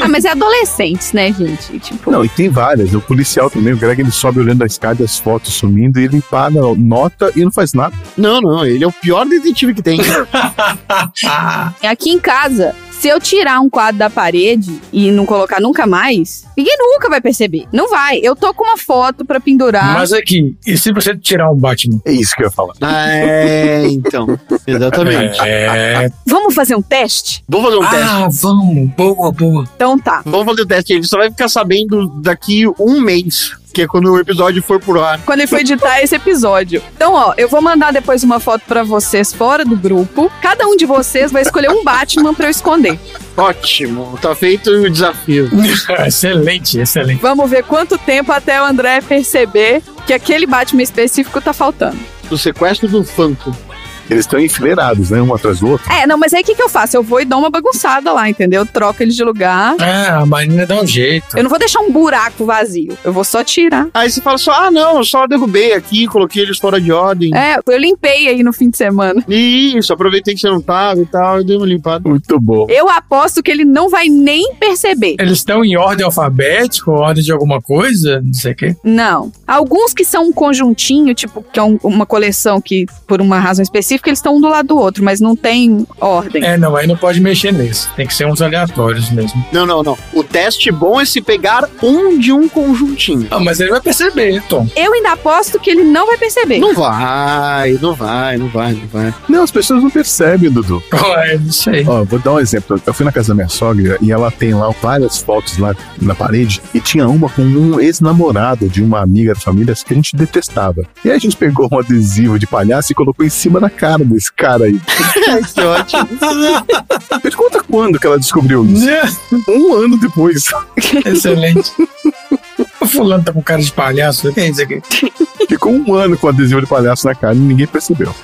Ah, mas é adolescentes, né, gente? Tipo,
Não, e tem várias. O policial também, o Greg, ele sobe olhando a escada, as fotos sumindo, e ele paga, nota e não faz nada.
Não, não, ele é o pior detetive que tem. *laughs*
aqui em casa, se eu tirar um quadro da parede e não colocar nunca mais, ninguém nunca vai perceber. Não vai. Eu tô com uma foto pra pendurar.
Mas aqui, e se você tirar um Batman?
É isso que eu ia falar.
é, então. Exatamente.
É.
Vamos fazer um teste?
Vamos fazer um teste.
Ah, vamos. Boa, boa.
Então tá.
Vamos fazer o teste. Ele só vai ficar sabendo daqui um mês, que é quando o episódio for pro ar.
Quando ele for editar esse episódio. Então, ó, eu vou mandar depois uma foto pra vocês fora do grupo. Cada um de vocês vai escolher um Batman pra eu esconder.
Ótimo, tá feito o desafio. *laughs*
excelente, excelente.
Vamos ver quanto tempo até o André perceber que aquele Batman específico tá faltando.
Do sequestro do Funko.
Eles estão enfileirados, né? Um atrás do outro.
É, não, mas aí o que, que eu faço? Eu vou e dou uma bagunçada lá, entendeu? Troco eles de lugar.
É, a Marina dá um jeito.
Eu não vou deixar um buraco vazio. Eu vou só tirar.
Aí você fala só, ah não, eu só derrubei aqui, coloquei eles fora de ordem.
É, eu limpei aí no fim de semana.
Isso, aproveitei que você não tava e tal, e dei uma limpada.
Muito bom.
Eu aposto que ele não vai nem perceber.
Eles estão em ordem alfabética, ou ordem de alguma coisa, não sei o quê.
Não. Alguns que são um conjuntinho, tipo, que é um- uma coleção que, por uma razão específica, eles estão um do lado do outro, mas não tem ordem.
É, não, aí não pode mexer nesse. Tem que ser uns aleatórios mesmo.
Não, não, não. O teste bom é se pegar um de um conjuntinho.
Ah, mas ele vai perceber, Tom.
Eu ainda aposto que ele não vai perceber.
Não vai, não vai, não vai, não vai.
Não, as pessoas não percebem, Dudu.
É, não sei.
Ó, vou dar um exemplo. Eu fui na casa da minha sogra e ela tem lá várias fotos lá na parede e tinha uma com um ex-namorado de uma amiga da família que a gente detestava. E aí a gente pegou um adesivo de palhaço e colocou em cima da cara desse cara aí. *laughs*
que ótimo. *laughs*
Me conta quando que ela descobriu isso? Um ano depois.
Excelente. O *laughs* fulano tá com cara de palhaço. Quem é isso aqui?
Ficou um ano com adesivo de palhaço na cara e ninguém percebeu.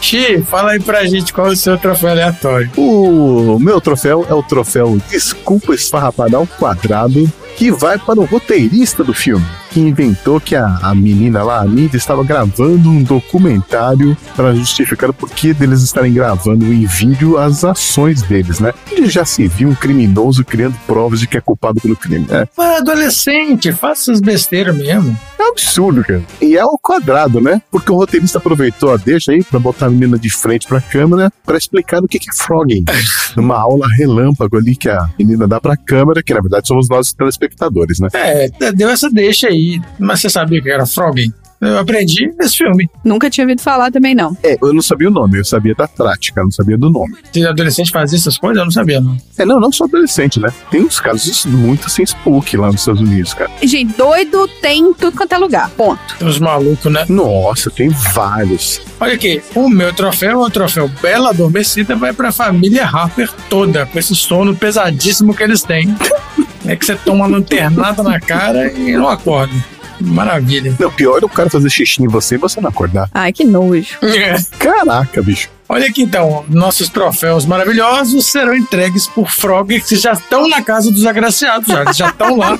Xi, fala aí pra gente qual é o seu troféu aleatório.
O meu troféu é o troféu Desculpa Esfarrapada ao Quadrado, que vai para o roteirista do filme, que inventou que a, a menina lá, a Nida, estava gravando um documentário para justificar o porquê deles estarem gravando em vídeo as ações deles, né? Onde já se viu um criminoso criando provas de que é culpado pelo crime, né?
Mas adolescente, faça essas besteiras mesmo.
É um absurdo, cara. E é ao quadrado, né? Porque o roteirista aproveitou a deixa aí pra botar a menina de frente pra câmera pra explicar o que é frogging. *laughs* Numa aula relâmpago ali que a menina dá pra câmera, que na verdade somos nós telespectadores, né?
É, deu essa deixa aí. Mas você sabia que era Frogging? Eu aprendi nesse filme.
Nunca tinha ouvido falar também, não.
É, eu não sabia o nome, eu sabia da prática, eu não sabia do nome.
Se adolescente fazia essas coisas, eu não sabia, não.
É, não, não só adolescente, né? Tem uns casos muito sem spook lá nos Estados Unidos, cara.
Gente, doido tem em tudo quanto é lugar. Ponto.
Tem uns malucos, né?
Nossa, tem vários.
Olha aqui, o meu troféu, o troféu Bela Adormecida, vai pra família Harper toda, com esse sono pesadíssimo que eles têm. *laughs* É que você toma uma lanternada na cara e não acorda. Maravilha.
Não, pior é o cara fazer xixi em você e você não acordar.
Ai, que nojo.
Caraca, bicho.
Olha aqui então, nossos troféus maravilhosos serão entregues por Frog que já estão na casa dos agraciados, já, já estão lá.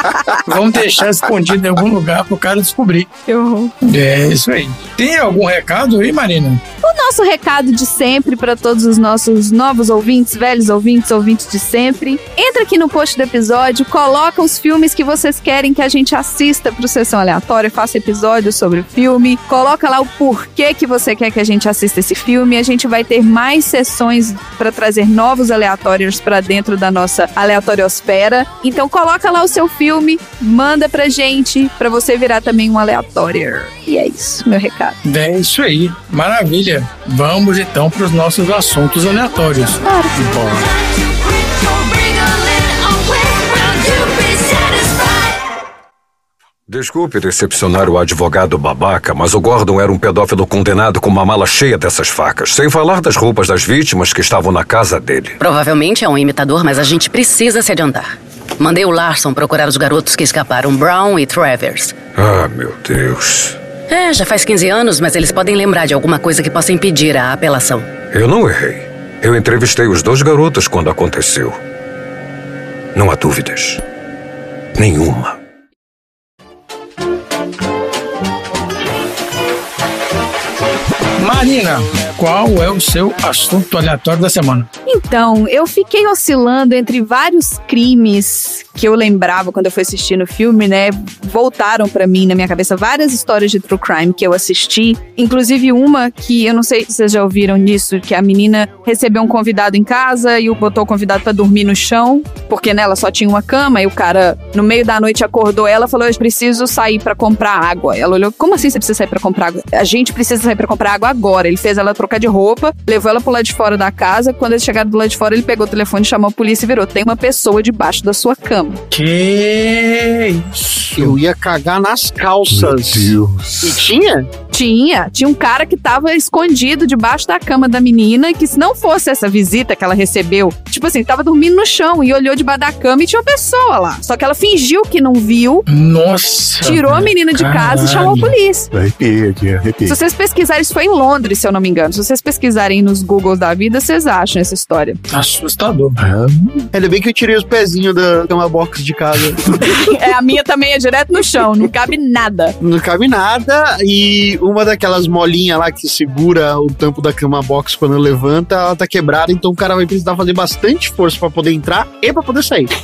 *laughs* Vamos deixar escondido em algum lugar pro cara descobrir.
Horror.
É isso aí. Tem algum recado aí, Marina?
O nosso recado de sempre para todos os nossos novos ouvintes, velhos ouvintes, ouvintes de sempre. Entra aqui no post do episódio, coloca os filmes que vocês querem que a gente assista pro Sessão Aleatória, faça episódio sobre o filme, coloca lá o porquê que você quer que a gente assista esse filme. A gente vai ter mais sessões para trazer novos aleatórios para dentro da nossa aleatoriosfera. Então coloca lá o seu filme, manda pra gente, para você virar também um aleatório. E é isso, meu recado.
É isso aí. Maravilha. Vamos então para os nossos assuntos aleatórios.
Claro.
Bora.
Desculpe decepcionar o advogado babaca, mas o Gordon era um pedófilo condenado com uma mala cheia dessas facas, sem falar das roupas das vítimas que estavam na casa dele.
Provavelmente é um imitador, mas a gente precisa se adiantar. Mandei o Larson procurar os garotos que escaparam, Brown e Travers.
Ah, meu Deus.
É, já faz 15 anos, mas eles podem lembrar de alguma coisa que possa impedir a apelação.
Eu não errei. Eu entrevistei os dois garotos quando aconteceu. Não há dúvidas. Nenhuma.
Marina, qual é o seu assunto aleatório da semana?
Então, eu fiquei oscilando entre vários crimes que eu lembrava quando eu fui assistir no filme, né? Voltaram pra mim na minha cabeça várias histórias de true crime que eu assisti, inclusive uma que eu não sei se vocês já ouviram nisso, que a menina recebeu um convidado em casa e o botou o convidado pra dormir no chão, porque nela só tinha uma cama e o cara no meio da noite acordou ela falou: "Eu preciso sair pra comprar água". Ela olhou: "Como assim você precisa sair pra comprar água?". A gente precisa sair pra comprar água agora. Ele fez ela trocar de roupa, levou ela pro lado de fora da casa. Quando eles chegaram do lado de fora, ele pegou o telefone, chamou a polícia e virou: "Tem uma pessoa debaixo da sua cama".
Que isso?
Eu ia cagar nas calças.
Meu
E
Deus.
tinha?
Tinha, tinha um cara que tava escondido debaixo da cama da menina, que se não fosse essa visita que ela recebeu, tipo assim, tava dormindo no chão e olhou debaixo da cama e tinha uma pessoa lá. Só que ela fingiu que não viu,
Nossa.
tirou a menina de casa e chamou a polícia.
Arrepiei aqui, arrepiei.
Se vocês pesquisarem, isso foi em Londres, se eu não me engano. Se vocês pesquisarem nos Googles da vida, vocês acham essa história.
Assustador.
Ainda bem que eu tirei os pezinhos da cama box de casa. *laughs*
é, a minha também é direto no chão, não cabe nada.
Não cabe nada. E uma daquelas molinhas lá que segura o tampo da cama box quando levanta, ela tá quebrada. Então o cara vai precisar fazer bastante força pra poder entrar e pra poder sair. *laughs*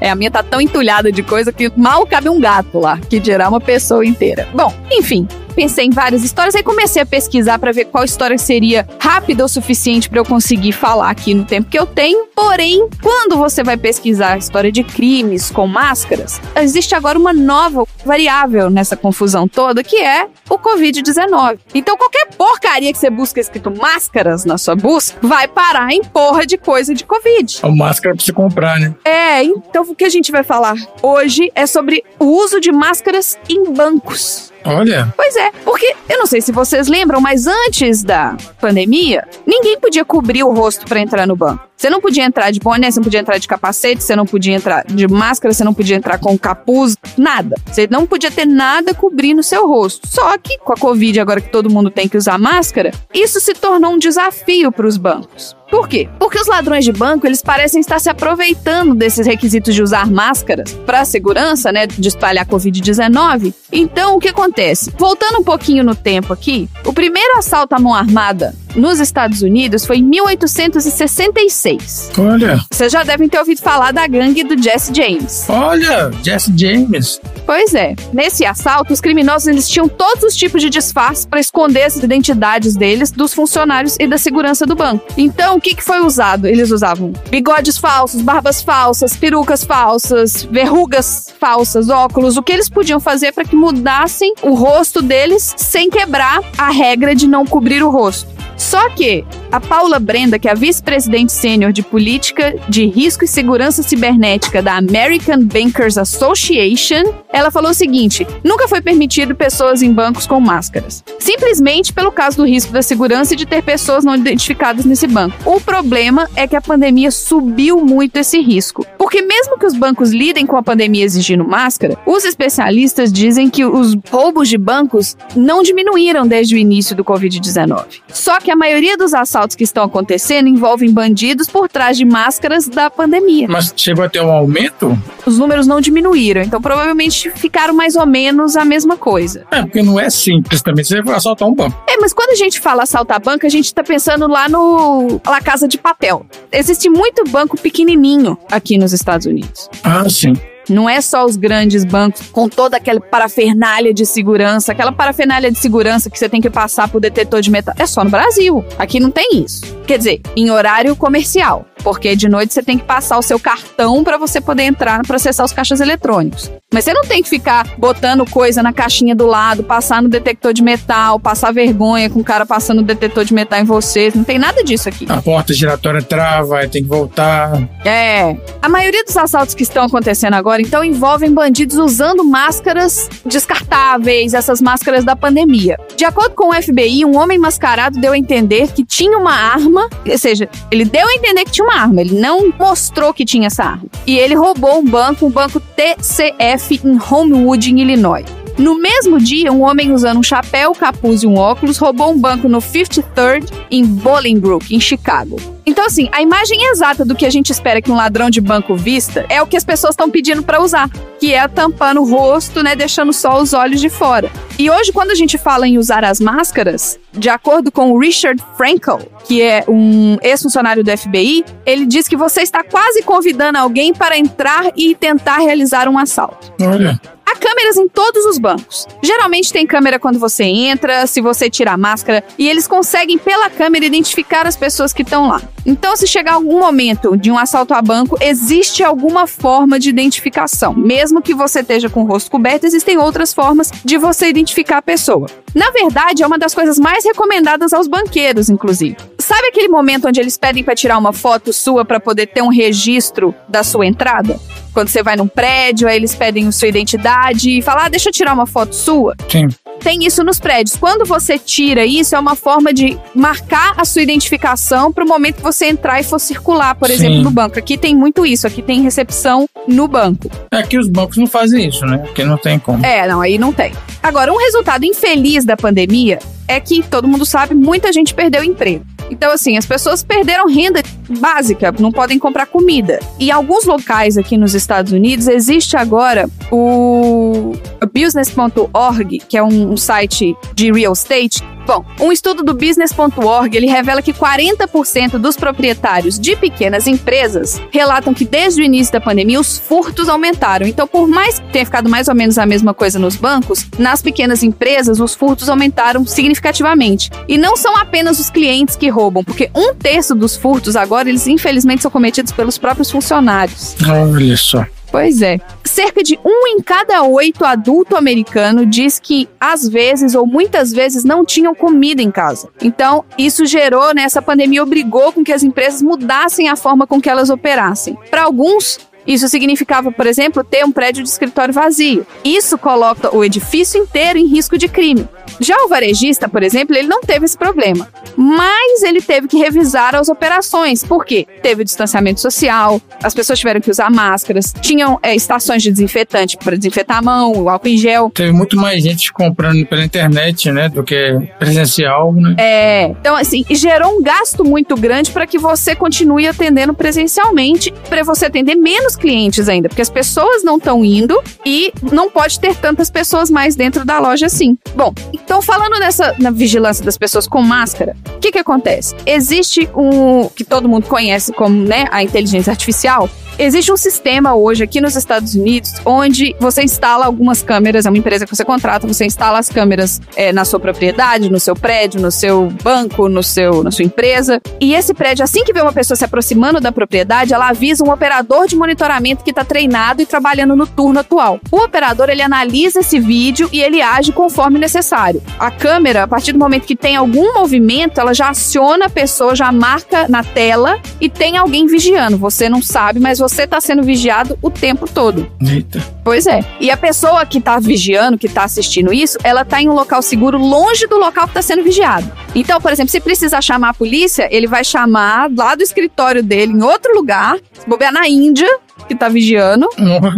É, a minha tá tão entulhada de coisa que mal cabe um gato lá, que dirá uma pessoa inteira. Bom, enfim. Pensei em várias histórias, aí comecei a pesquisar pra ver qual história seria rápida o suficiente pra eu conseguir falar aqui no tempo que eu tenho. Porém, quando você vai pesquisar a história de crimes com máscaras, existe agora uma nova variável nessa confusão toda, que é o Covid-19. Então, qualquer porcaria que você busca escrito máscaras na sua busca, vai parar em porra de coisa de Covid.
A máscara pra você comprar, né?
É, então o que a gente vai falar hoje é sobre o uso de máscaras em bancos.
Olha,
Pois é, porque eu não sei se vocês lembram, mas antes da pandemia, ninguém podia cobrir o rosto pra entrar no banco. Você não podia entrar de boné, você não podia entrar de capacete, você não podia entrar de máscara, você não podia entrar com capuz, nada. Você não podia ter nada cobrindo seu rosto. Só que com a Covid, agora que todo mundo tem que usar máscara, isso se tornou um desafio para os bancos. Por quê? Porque os ladrões de banco, eles parecem estar se aproveitando desses requisitos de usar máscaras para segurança, né, de espalhar COVID-19. Então, o que acontece? Voltando um pouquinho no tempo aqui, o primeiro assalto à mão armada nos Estados Unidos foi em 1866.
olha,
Vocês já devem ter ouvido falar da gangue do Jesse James.
olha, Jesse James.
Pois é, nesse assalto, os criminosos eles tinham todos os tipos de disfarce para esconder as identidades deles dos funcionários e da segurança do banco. Então, o que, que foi usado? Eles usavam bigodes falsos, barbas falsas, perucas falsas, verrugas falsas, óculos, o que eles podiam fazer para que mudassem o rosto deles sem quebrar a regra de não cobrir o rosto. Só que a Paula Brenda, que é a vice-presidente sênior de política de risco e segurança cibernética da American Bankers Association, ela falou o seguinte: nunca foi permitido pessoas em bancos com máscaras. Simplesmente pelo caso do risco da segurança e de ter pessoas não identificadas nesse banco. O problema é que a pandemia subiu muito esse risco. Porque mesmo que os bancos lidem com a pandemia exigindo máscara, os especialistas dizem que os roubos de bancos não diminuíram desde o início do Covid-19. Só que a maioria dos assaltos que estão acontecendo envolvem bandidos por trás de máscaras da pandemia.
Mas chegou a ter um aumento?
Os números não diminuíram, então provavelmente ficaram mais ou menos a mesma coisa.
É, porque não é simples também. Você vai assaltar um banco.
É, mas quando a gente fala assaltar banco, a gente tá pensando lá no La Casa de Papel. Existe muito banco pequenininho aqui nos Estados Unidos.
Ah, sim.
Não é só os grandes bancos com toda aquela parafernália de segurança, aquela parafernália de segurança que você tem que passar por detetor de metal. É só no Brasil. Aqui não tem isso. Quer dizer, em horário comercial. Porque de noite você tem que passar o seu cartão para você poder entrar para acessar os caixas eletrônicos. Mas você não tem que ficar botando coisa na caixinha do lado, passar no detector de metal, passar vergonha com o cara passando o detetor de metal em você. Não tem nada disso aqui.
A porta giratória trava, tem que voltar.
É. A maioria dos assaltos que estão acontecendo agora, então, envolvem bandidos usando máscaras descartáveis, essas máscaras da pandemia. De acordo com o FBI, um homem mascarado deu a entender que tinha uma arma, ou seja, ele deu a entender que tinha uma arma, ele não mostrou que tinha essa arma. E ele roubou um banco, um banco TCF em Homewood, em Illinois. No mesmo dia, um homem usando um chapéu, capuz e um óculos roubou um banco no 53rd em Bolingbrook, em Chicago. Então, assim, a imagem exata do que a gente espera que um ladrão de banco vista é o que as pessoas estão pedindo para usar, que é tampando o rosto, né, deixando só os olhos de fora. E hoje, quando a gente fala em usar as máscaras, de acordo com Richard Frankel, que é um ex-funcionário do FBI, ele diz que você está quase convidando alguém para entrar e tentar realizar um assalto.
Olha.
Há câmeras em todos os bancos. Geralmente tem câmera quando você entra, se você tira a máscara, e eles conseguem pela câmera identificar as pessoas que estão lá. Então, se chegar algum momento de um assalto a banco, existe alguma forma de identificação. Mesmo que você esteja com o rosto coberto, existem outras formas de você identificar a pessoa. Na verdade, é uma das coisas mais recomendadas aos banqueiros, inclusive. Sabe aquele momento onde eles pedem para tirar uma foto sua para poder ter um registro da sua entrada? Quando você vai num prédio, aí eles pedem sua identidade e falam: ah, deixa eu tirar uma foto sua.
Sim.
Tem isso nos prédios. Quando você tira isso, é uma forma de marcar a sua identificação para o momento que você entrar e for circular, por
Sim.
exemplo, no banco. Aqui tem muito isso, aqui tem recepção no banco.
É que os bancos não fazem isso, né? Porque não tem como.
É, não, aí não tem. Agora, um resultado infeliz da pandemia é que, todo mundo sabe, muita gente perdeu emprego. Então, assim, as pessoas perderam renda básica, não podem comprar comida. E alguns locais aqui nos Estados Unidos existe agora o business.org, que é um, site de real estate. Bom, um estudo do business.org, ele revela que 40% dos proprietários de pequenas empresas relatam que desde o início da pandemia os furtos aumentaram. Então, por mais que tenha ficado mais ou menos a mesma coisa nos bancos, nas pequenas empresas os furtos aumentaram significativamente. E não são apenas os clientes que roubam, porque um terço dos furtos agora, eles infelizmente são cometidos pelos próprios funcionários.
Olha só.
Pois é. Cerca de um em cada oito adulto americano diz que às vezes ou muitas vezes não tinham comida em casa. Então, isso gerou, né, essa pandemia obrigou com que as empresas mudassem a forma com que elas operassem. Para alguns, isso significava, por exemplo, ter um prédio de escritório vazio. Isso coloca o edifício inteiro em risco de crime. Já o varejista, por exemplo, ele não teve esse problema, mas ele teve que revisar as operações. Por quê? Teve o distanciamento social, as pessoas tiveram que usar máscaras, tinham é, estações de desinfetante para desinfetar a mão, o álcool em gel.
Teve muito mais gente comprando pela internet, né? Do que presencial, né?
É, então assim, gerou um gasto muito grande para que você continue atendendo presencialmente, para você atender menos clientes ainda, porque as pessoas não estão indo e não pode ter tantas pessoas mais dentro da loja assim. Bom, então falando nessa na vigilância das pessoas com máscara, o que que acontece? Existe um que todo mundo conhece como, né, a inteligência artificial. Existe um sistema hoje aqui nos Estados Unidos onde você instala algumas câmeras, é uma empresa que você contrata, você instala as câmeras é, na sua propriedade, no seu prédio, no seu banco, no seu, na sua empresa. E esse prédio, assim que vê uma pessoa se aproximando da propriedade, ela avisa um operador de monitoramento que está treinado e trabalhando no turno atual. O operador ele analisa esse vídeo e ele age conforme necessário. A câmera, a partir do momento que tem algum movimento, ela já aciona a pessoa, já marca na tela e tem alguém vigiando. Você não sabe, mas você está sendo vigiado o tempo todo.
Eita.
Pois é. E a pessoa que tá vigiando, que tá assistindo isso, ela tá em um local seguro, longe do local que tá sendo vigiado. Então, por exemplo, se precisar chamar a polícia, ele vai chamar lá do escritório dele, em outro lugar, se bobear na Índia, que tá vigiando,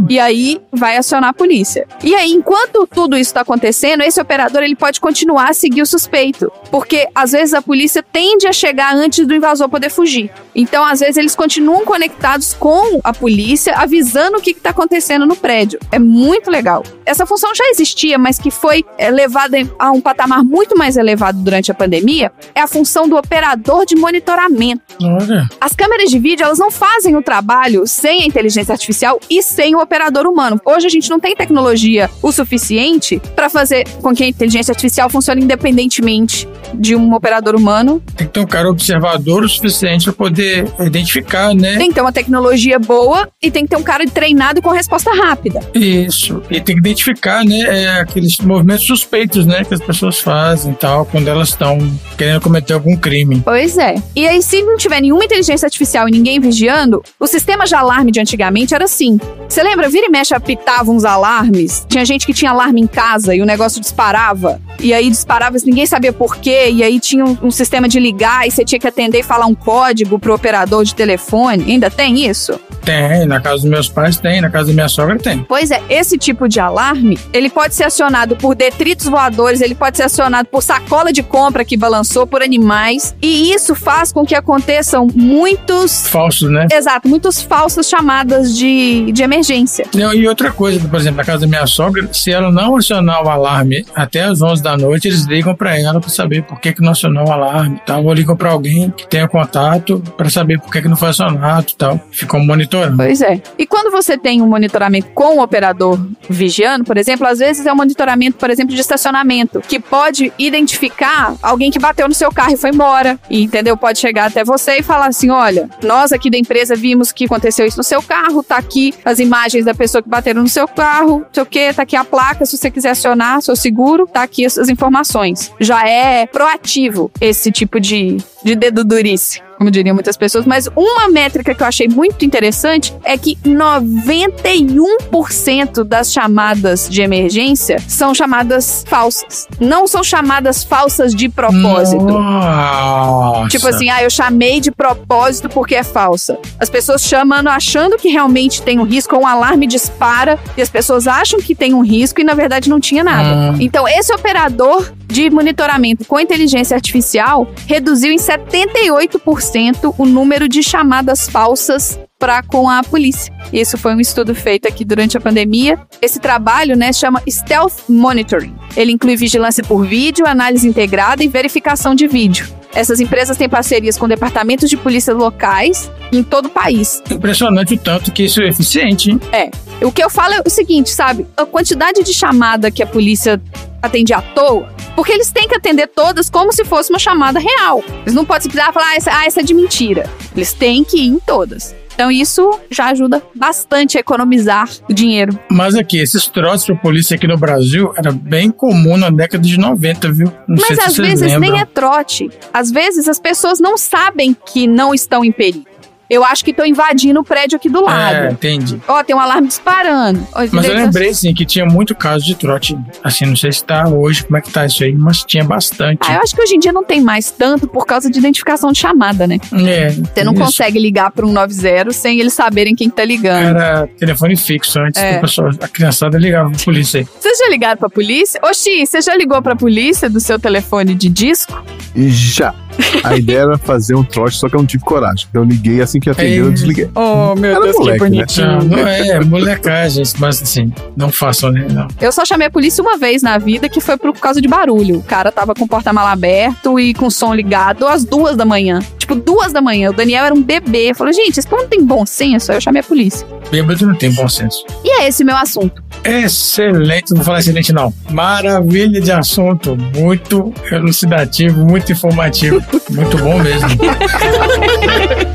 e aí vai acionar a polícia. E aí, enquanto tudo isso tá acontecendo, esse operador ele pode continuar a seguir o suspeito, porque às vezes a polícia tende a chegar antes do invasor poder fugir. Então, às vezes eles continuam conectados com a polícia, avisando o que, que tá acontecendo no prédio. É muito legal. Essa função já existia, mas que foi é, levada a um patamar muito mais elevado durante a pandemia, é a função do operador de monitoramento.
Olha.
As câmeras de vídeo, elas não fazem o trabalho sem a inteligência inteligência artificial e sem o operador humano. Hoje a gente não tem tecnologia o suficiente para fazer com que a inteligência artificial funcione independentemente de um operador humano.
Tem que ter um cara observador o suficiente para poder identificar, né?
Tem que ter uma tecnologia boa e tem que ter um cara treinado com resposta rápida.
Isso. E tem que identificar, né, é, aqueles movimentos suspeitos, né, que as pessoas fazem e tal, quando elas estão querendo cometer algum crime.
Pois é. E aí, se não tiver nenhuma inteligência artificial e ninguém vigiando, o sistema de alarme de antigamente era assim. Você lembra? Vira e mexe apitava uns alarmes. Tinha gente que tinha alarme em casa e o negócio disparava. E aí disparava, ninguém sabia por quê. E aí tinha um, um sistema de ligar e você tinha que atender e falar um código pro operador de telefone. Ainda tem isso?
Tem, na casa dos meus pais tem, na casa da minha sogra tem.
Pois é, esse tipo de alarme, ele pode ser acionado por detritos voadores, ele pode ser acionado por sacola de compra que balançou, por animais. E isso faz com que aconteçam muitos.
Falsos, né?
Exato, muitos falsas chamadas de, de emergência.
Não, E outra coisa, por exemplo, na casa da minha sogra, se ela não acionar o alarme até as 11 da noite, eles ligam pra ela pra saber por que, que não acionou o alarme e tal. Ou ligam pra alguém que tenha contato pra saber por que, que não foi acionado e tal. Ficam monitorando.
Pois é. E quando você tem um monitoramento com o operador vigiando, por exemplo, às vezes é um monitoramento, por exemplo, de estacionamento, que pode identificar alguém que bateu no seu carro e foi embora. Entendeu? Pode chegar até você e falar assim: olha, nós aqui da empresa vimos que aconteceu isso no seu carro, tá aqui as imagens da pessoa que bateram no seu carro, não sei o quê, tá aqui a placa, se você quiser acionar seu seguro, tá aqui essas informações. Já é proativo esse tipo de, de dedo durice como diriam muitas pessoas, mas uma métrica que eu achei muito interessante é que 91% das chamadas de emergência são chamadas falsas. Não são chamadas falsas de propósito.
Nossa.
Tipo assim, ah, eu chamei de propósito porque é falsa. As pessoas chamando achando que realmente tem um risco, ou um alarme dispara e as pessoas acham que tem um risco e na verdade não tinha nada.
Hum.
Então, esse operador de monitoramento com inteligência artificial reduziu em 78% o número de chamadas falsas para com a polícia. Isso foi um estudo feito aqui durante a pandemia. Esse trabalho, né, chama Stealth Monitoring. Ele inclui vigilância por vídeo, análise integrada e verificação de vídeo. Essas empresas têm parcerias com departamentos de polícia locais em todo o país.
Impressionante o tanto que isso é eficiente, hein?
É. O que eu falo é o seguinte, sabe? A quantidade de chamada que a polícia atende à toa, porque eles têm que atender todas como se fosse uma chamada real. Eles não podem simplesmente falar, ah, essa, ah, essa é de mentira. Eles têm que ir em todas. Então isso já ajuda bastante a economizar o dinheiro.
Mas aqui, esses troços pra polícia aqui no Brasil era bem comum na década de 90, viu? Não
Mas às vezes
lembram.
nem é trote. Às vezes as pessoas não sabem que não estão em perigo. Eu acho que estão invadindo o prédio aqui do
É,
lado.
entendi.
Ó, tem um alarme disparando. Ó,
Mas eu lembrei, sim, que tinha muito caso de trote. Assim, não sei se tá hoje, como é que tá isso aí, mas tinha bastante.
Ah, eu acho que hoje em dia não tem mais tanto por causa de identificação de chamada, né?
É,
Você não
isso.
consegue ligar para um 90 sem eles saberem quem tá ligando.
Era telefone fixo antes,
É.
que o pessoal, a criançada ligava pra polícia aí.
Vocês já ligaram pra polícia? Oxi, você já ligou pra polícia do seu telefone de disco?
Já. A ideia era fazer um trote, só que eu não tive coragem. Então eu liguei assim que atendeu, eu desliguei.
Oh, meu
Era
Deus,
moleque,
que
né?
bonitinho.
Não, não é, molecagem, mas assim, não façam, né? Não.
Eu só chamei a polícia uma vez na vida, que foi por causa de barulho. O cara tava com o porta-mala aberto e com o som ligado às duas da manhã. Tipo, duas da manhã. O Daniel era um bebê. Falou, gente, esse povo não tem bom senso? Aí eu chamei a polícia.
Bêbado não tem bom senso.
E é esse meu assunto.
Excelente, não vou falar excelente não. Maravilha de assunto, muito elucidativo, muito informativo, *laughs* muito bom mesmo. *laughs*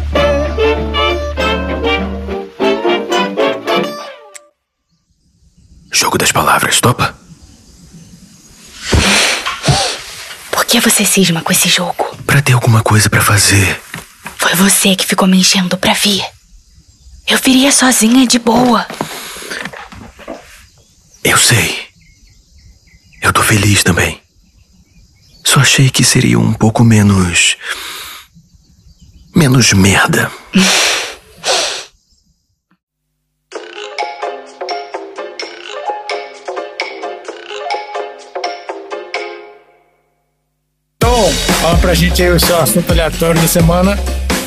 Jogo das palavras, topa?
Por que você cisma com esse jogo?
Pra ter alguma coisa pra fazer.
Foi você que ficou me enchendo pra vir. Eu viria sozinha de boa.
Eu sei. Eu tô feliz também. Só achei que seria um pouco menos. menos merda. *laughs*
pra gente aí o seu assunto aleatório da semana.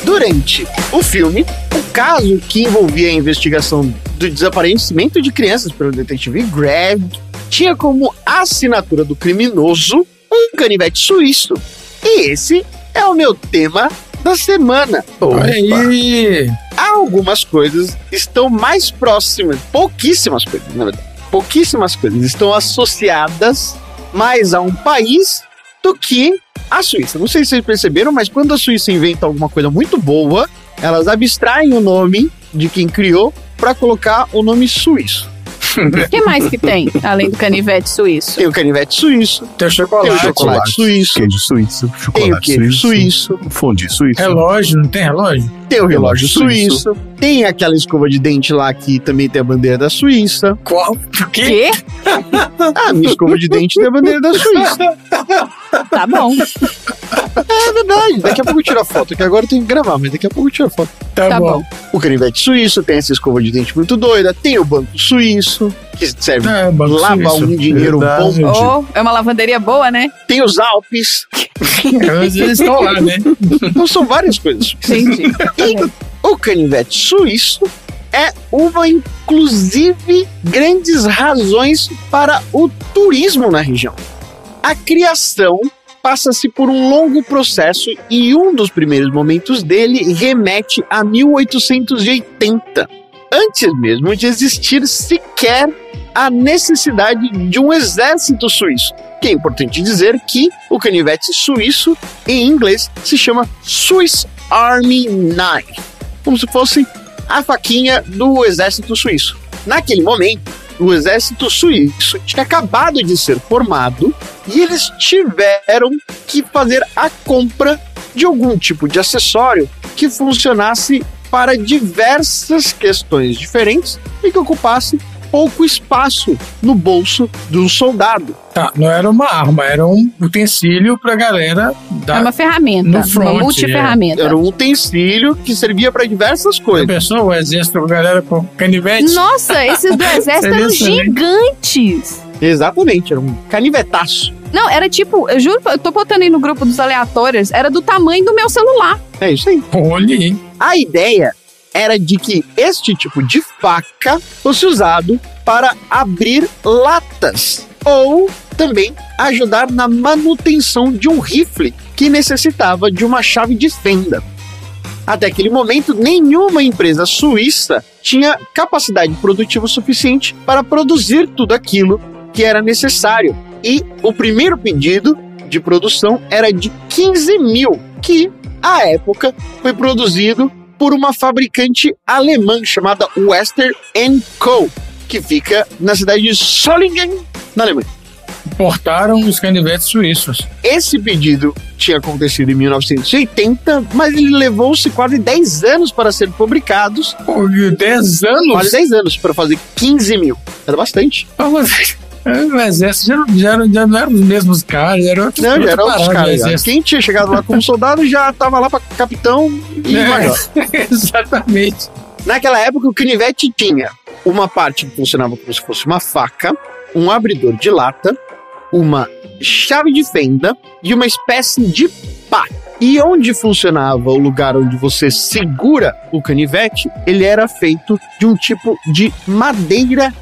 Durante o filme, o caso que envolvia a investigação do desaparecimento de crianças pelo detetive Greg tinha como assinatura do criminoso um canivete suíço. E esse é o meu tema da semana.
Olha aí!
algumas coisas estão mais próximas, pouquíssimas coisas, na verdade, pouquíssimas coisas estão associadas mais a um país do que a Suíça. Não sei se vocês perceberam, mas quando a Suíça inventa alguma coisa muito boa, elas abstraem o nome de quem criou para colocar o nome suíço.
O que mais que tem, além do canivete suíço?
Tem o canivete suíço,
Tem o
tem
chocolate,
o chocolate suíço,
Queijo suíço,
tem o
chocolate
queijo
suíço,
suíço,
fondue suíço.
relógio, não tem relógio?
tem o relógio
Relógio
suíço,
suíço.
tem aquela escova de dente lá que também tem a bandeira da Suíça.
Qual? O quê?
Quê?
Ah, a minha escova de dente tem a bandeira da Suíça. *laughs*
Tá bom.
É verdade, daqui a pouco eu tiro a foto, que agora eu tenho que gravar, mas daqui a pouco eu tiro a foto.
Tá,
Tá
bom.
bom.
O canivete suíço tem essa escova de dente muito doida, tem o banco suíço, que serve
É, banco
lavar
suíço.
um dinheiro
Verdade.
bom.
Oh, é uma lavanderia boa, né?
Tem os Alpes,
Eles eles estão lá, né?
então são várias coisas.
Entendi.
E o canivete suíço é uma, inclusive, grandes razões para o turismo na região. A criação passa-se por um longo processo e um dos primeiros momentos dele remete a 1880, antes mesmo de existir sequer a necessidade de um exército suíço. Que é importante dizer que o canivete suíço, em inglês, se chama Swiss Army Knife, como se fosse a faquinha do exército suíço. Naquele momento, o exército suíço tinha acabado de ser formado e eles tiveram que fazer a compra de algum tipo de acessório que funcionasse para diversas questões diferentes e que ocupasse pouco espaço no bolso do soldado.
Tá, não era uma arma, era um utensílio pra galera da.
É uma ferramenta.
No
uma
front,
multiferramenta.
Era um utensílio que servia para diversas
Já
coisas.
pensou o exército, a galera com canivete?
Nossa, esses do *laughs* exército eram gigantes.
Exatamente, era um canivetaço.
Não, era tipo, eu juro, eu tô botando aí no grupo dos aleatórios, era do tamanho do meu celular.
É isso aí.
Olha aí.
A ideia era de que este tipo de faca fosse usado para abrir latas ou também ajudar na manutenção de um rifle que necessitava de uma chave de fenda. Até aquele momento, nenhuma empresa suíça tinha capacidade produtiva suficiente para produzir tudo aquilo que era necessário. E o primeiro pedido de produção era de 15 mil, que, à época, foi produzido por uma fabricante alemã chamada Western Co., que fica na cidade de Solingen, na Alemanha.
Importaram os canivetes suíços.
Esse pedido tinha acontecido em 1980, mas ele levou-se quase 10 anos para ser fabricados.
Pô, 10 anos?
Quase 10 anos para fazer 15 mil. Era bastante.
Ah, mas- O exército já, não- já, já não eram os mesmos caras, era outro,
Não, já era outros caras. Quem tinha chegado lá como soldado já estava lá para capitão e
É.
major. *laughs*
Exatamente.
Naquela época, o canivete tinha uma parte que funcionava como se fosse uma faca, um abridor de lata, uma chave de fenda e uma espécie de pá. E onde funcionava o lugar onde você segura o canivete, ele era feito de um tipo de madeira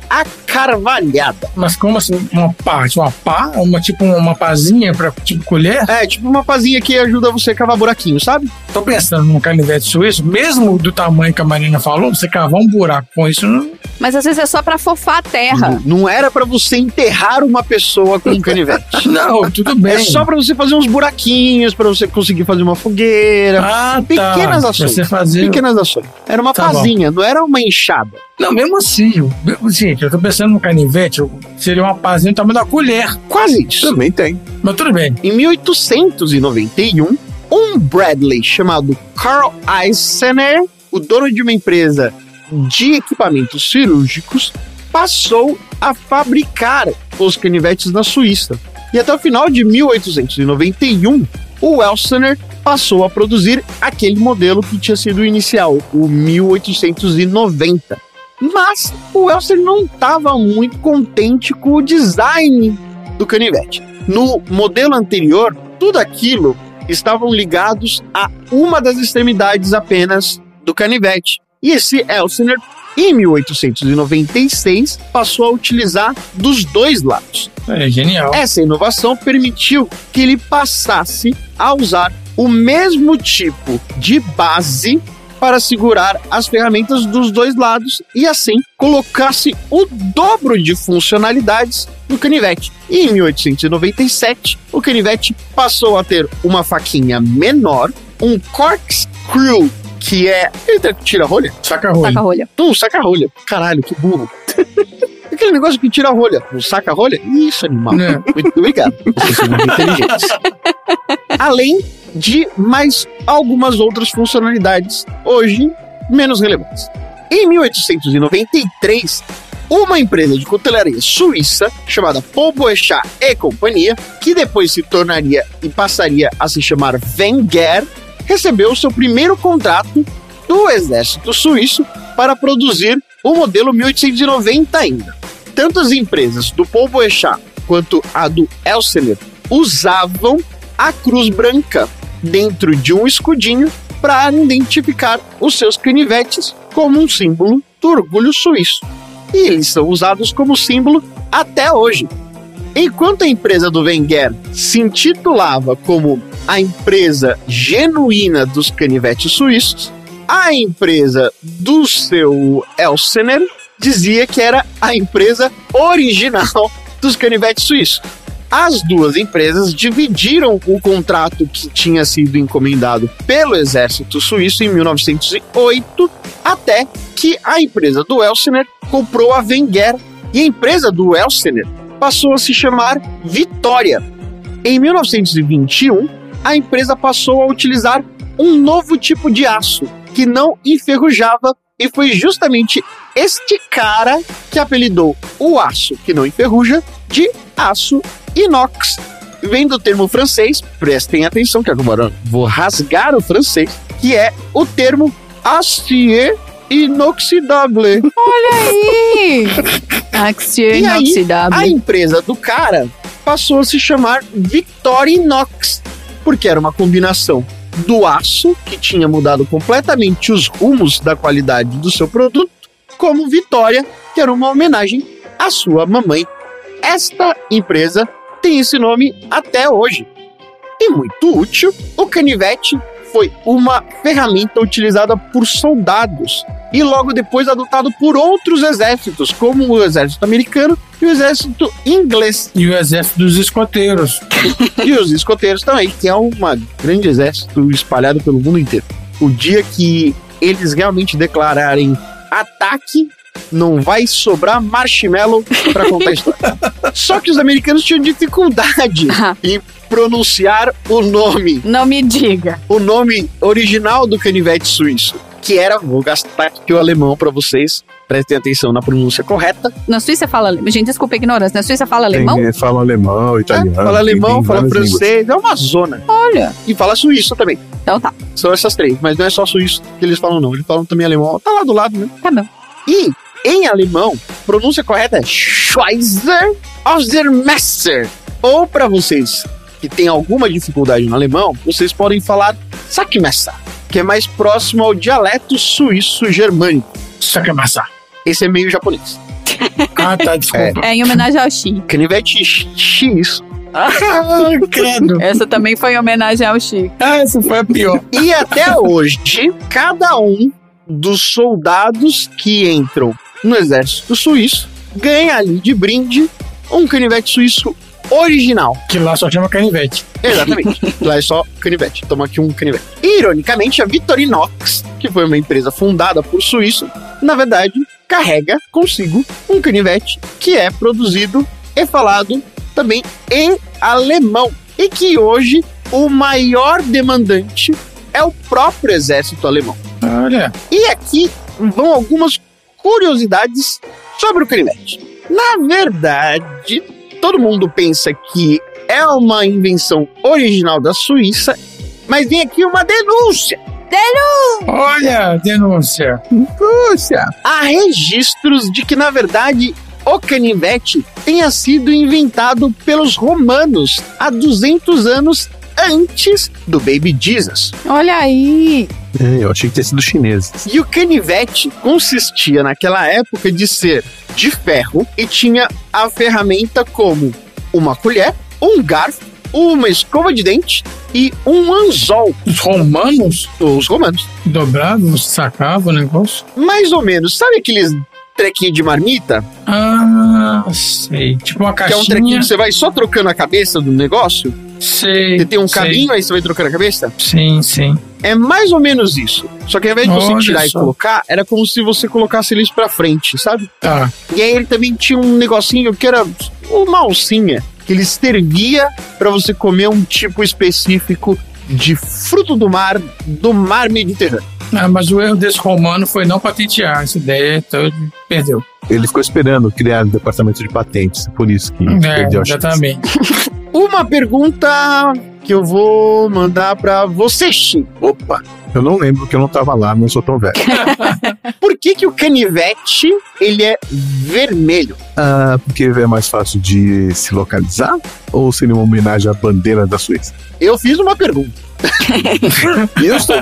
acarvalhada.
Mas como assim? Uma pá? Tipo uma pá? Uma, tipo uma pazinha pra tipo colher?
É, tipo uma pazinha que ajuda você a cavar buraquinho, sabe?
Tô pensando num canivete suíço, mesmo do tamanho que a Marina falou, você cavar um buraco com isso, não...
Mas às vezes é só pra fofar a terra.
Não, não era para você enterrar uma pessoa com um canivete. *laughs*
Não, tudo bem.
É só pra você fazer uns buraquinhos, pra você conseguir fazer uma fogueira.
Ah, tá.
Pequenas
Pra
ações.
Você fazer...
Pequenas ações. Era uma
Tá bom.
pazinha, não era uma enxada.
Não, mesmo assim, eu- eu- gente, eu tô pensando no canivete, eu- seria uma pazinha do tamanho da colher.
Quase isso.
Também tem.
Mas tudo bem.
Em 1891, um Bradley chamado Carl Eisener, o dono de uma empresa de equipamentos cirúrgicos, passou a fabricar os canivetes na Suíça. E até o final de 1891, o Elsener passou a produzir aquele modelo que tinha sido o inicial, o 1890. Mas o Elser não estava muito contente com o design do canivete. No modelo anterior, tudo aquilo estavam ligados a uma das extremidades apenas do canivete. E esse Elsener, em 1896, passou a utilizar dos dois lados.
É genial.
Essa inovação permitiu que ele passasse a usar o mesmo tipo de base para segurar as ferramentas dos dois lados e assim colocasse o dobro de funcionalidades no canivete. E em 1897, o canivete passou a ter uma faquinha menor, um corkscrew, que é. Ele tira rolha?
Saca-rolha.
Saca-rolha.
Um saca-rolha. Caralho, que burro. *laughs* Aquele negócio que tira a rolha. Um saca-rolha? Isso, animal.
É.
Muito obrigado. *laughs* Vocês são muito inteligentes. Além de mais algumas outras funcionalidades, hoje menos relevantes. Em 1893, uma empresa de cutelaria suíça chamada Paul Boechat e Companhia, que depois se tornaria e passaria a se chamar Wenger, recebeu seu primeiro contrato do exército suíço para produzir o modelo 1890 ainda. Tanto as empresas do Paul Boechat quanto a do Elsener usavam a cruz branca dentro de um escudinho para identificar os seus canivetes como um símbolo do orgulho suíço. E eles são usados como símbolo até hoje. Enquanto a empresa do Wenger se intitulava como a empresa genuína dos canivetes suíços, a empresa do seu Elsener dizia que era a empresa original dos canivetes suíços. As duas empresas dividiram o contrato que tinha sido encomendado pelo exército suíço em 1908, até que a empresa do Elsener comprou a Wenger e a empresa do Elsener passou a se chamar Vitória. Em 1921, a empresa passou a utilizar um novo tipo de aço que não enferrujava e foi justamente este cara que apelidou o aço que não enferruja de aço inox. Vem do termo francês, prestem atenção que agora vou rasgar o francês, que é o termo acier inoxidable.
Olha aí! *laughs* Axier
E aí, a empresa do cara passou a se chamar Victorinox, porque era uma combinação do aço, que tinha mudado completamente os rumos da qualidade do seu produto, como Vitória, que era uma homenagem à sua mamãe. Esta empresa tem esse nome até hoje. E muito útil, o canivete foi uma ferramenta utilizada por soldados e logo depois adotado por outros exércitos, como o exército americano e o exército inglês.
E o exército dos escoteiros. *laughs*
E os escoteiros também, que é um grande exército espalhado pelo mundo inteiro. O dia que eles realmente declararem ataque, não vai sobrar marshmallow pra contar a história. *laughs* Só que os americanos tinham dificuldade *laughs* em pronunciar o nome,
Não me diga.
o nome original do canivete suíço, que era, vou gastar aqui o alemão pra vocês, prestem atenção na pronúncia correta.
Na Suíça fala alemão. Gente, desculpa a ignorância. Na Suíça fala alemão?
Tem, fala alemão, italiano.
fala
tem-
alemão, fala
várias línguas.
francês, é uma zona.
Olha.
E fala suíço também.
Então tá.
São essas três, mas não é só suíço que eles falam, não. Eles falam também alemão. Tá lá do lado, né?
Tá bom.
E, em alemão, pronúncia correta é Schweizer Messer. Ou para vocês que têm alguma dificuldade no alemão, vocês podem falar Sackmesser, que é mais próximo ao dialeto suíço-germânico.
Saca massa.
Esse é meio japonês.
Ah, tá, desculpa.
É em homenagem ao Xi.
Canivete X.
Ah, credo.
Essa também foi em homenagem ao Xi.
Ah, essa foi a pior.
E até hoje, cada um dos soldados que entram no exército suíço ganha ali de brinde um canivete suíço original.
Que lá só chama canivete.
Exatamente. *laughs* Lá é só canivete. Toma aqui um canivete. E, ironicamente, a Victorinox, que foi uma empresa fundada por suíço, na verdade, carrega consigo um canivete que é produzido e falado também em alemão. E que hoje o maior demandante é o próprio exército alemão.
Olha.
E aqui vão algumas curiosidades sobre o canivete. Na verdade, todo mundo pensa que é uma invenção original da Suíça, mas vem aqui uma denúncia.
Olha, denúncia.
Denúncia! Há registros de que, na verdade, o canivete tenha sido inventado pelos romanos há 200 anos antes do Baby Jesus.
Olha aí.
É, eu achei que tinha sido chineses.
E o canivete consistia naquela época de ser de ferro e tinha a ferramenta como uma colher, um garfo, uma escova de dente e um anzol.
Os romanos
Os romanos.
dobravam, sacavam o negócio.
Mais ou menos. Sabe aqueles trequinhos de marmita?
Ah, sei. Tipo uma
Que é
caixinha.
um trequinho que você vai só trocando a cabeça do negócio?
Sei.
Você tem um
sei.
cabinho, aí você vai trocando a cabeça?
Sim, sim.
É mais ou menos isso. Só que ao invés de você
Olha
tirar e
só.
colocar, era como se você colocasse eles pra frente, sabe?
Tá.
E aí ele também tinha um negocinho que era uma alcinha, que ele servia pra você comer um tipo específico de fruto do mar, do mar Mediterrâneo.
Ah, mas o erro desse romano foi não patentear essa ideia, então ele perdeu.
Ele ficou esperando criar o departamento de patentes, por isso que
É,
perdeu a chance.
exatamente. *laughs*
Uma pergunta que eu vou mandar pra você, Chi.
Opa, eu não lembro que eu não tava lá, não sou tão velho. *laughs*
Por que que o canivete, ele é vermelho?
Ah, porque é mais fácil de se localizar? Ou seria uma homenagem à bandeira da Suíça?
Eu fiz uma pergunta. *laughs*
Eu estou,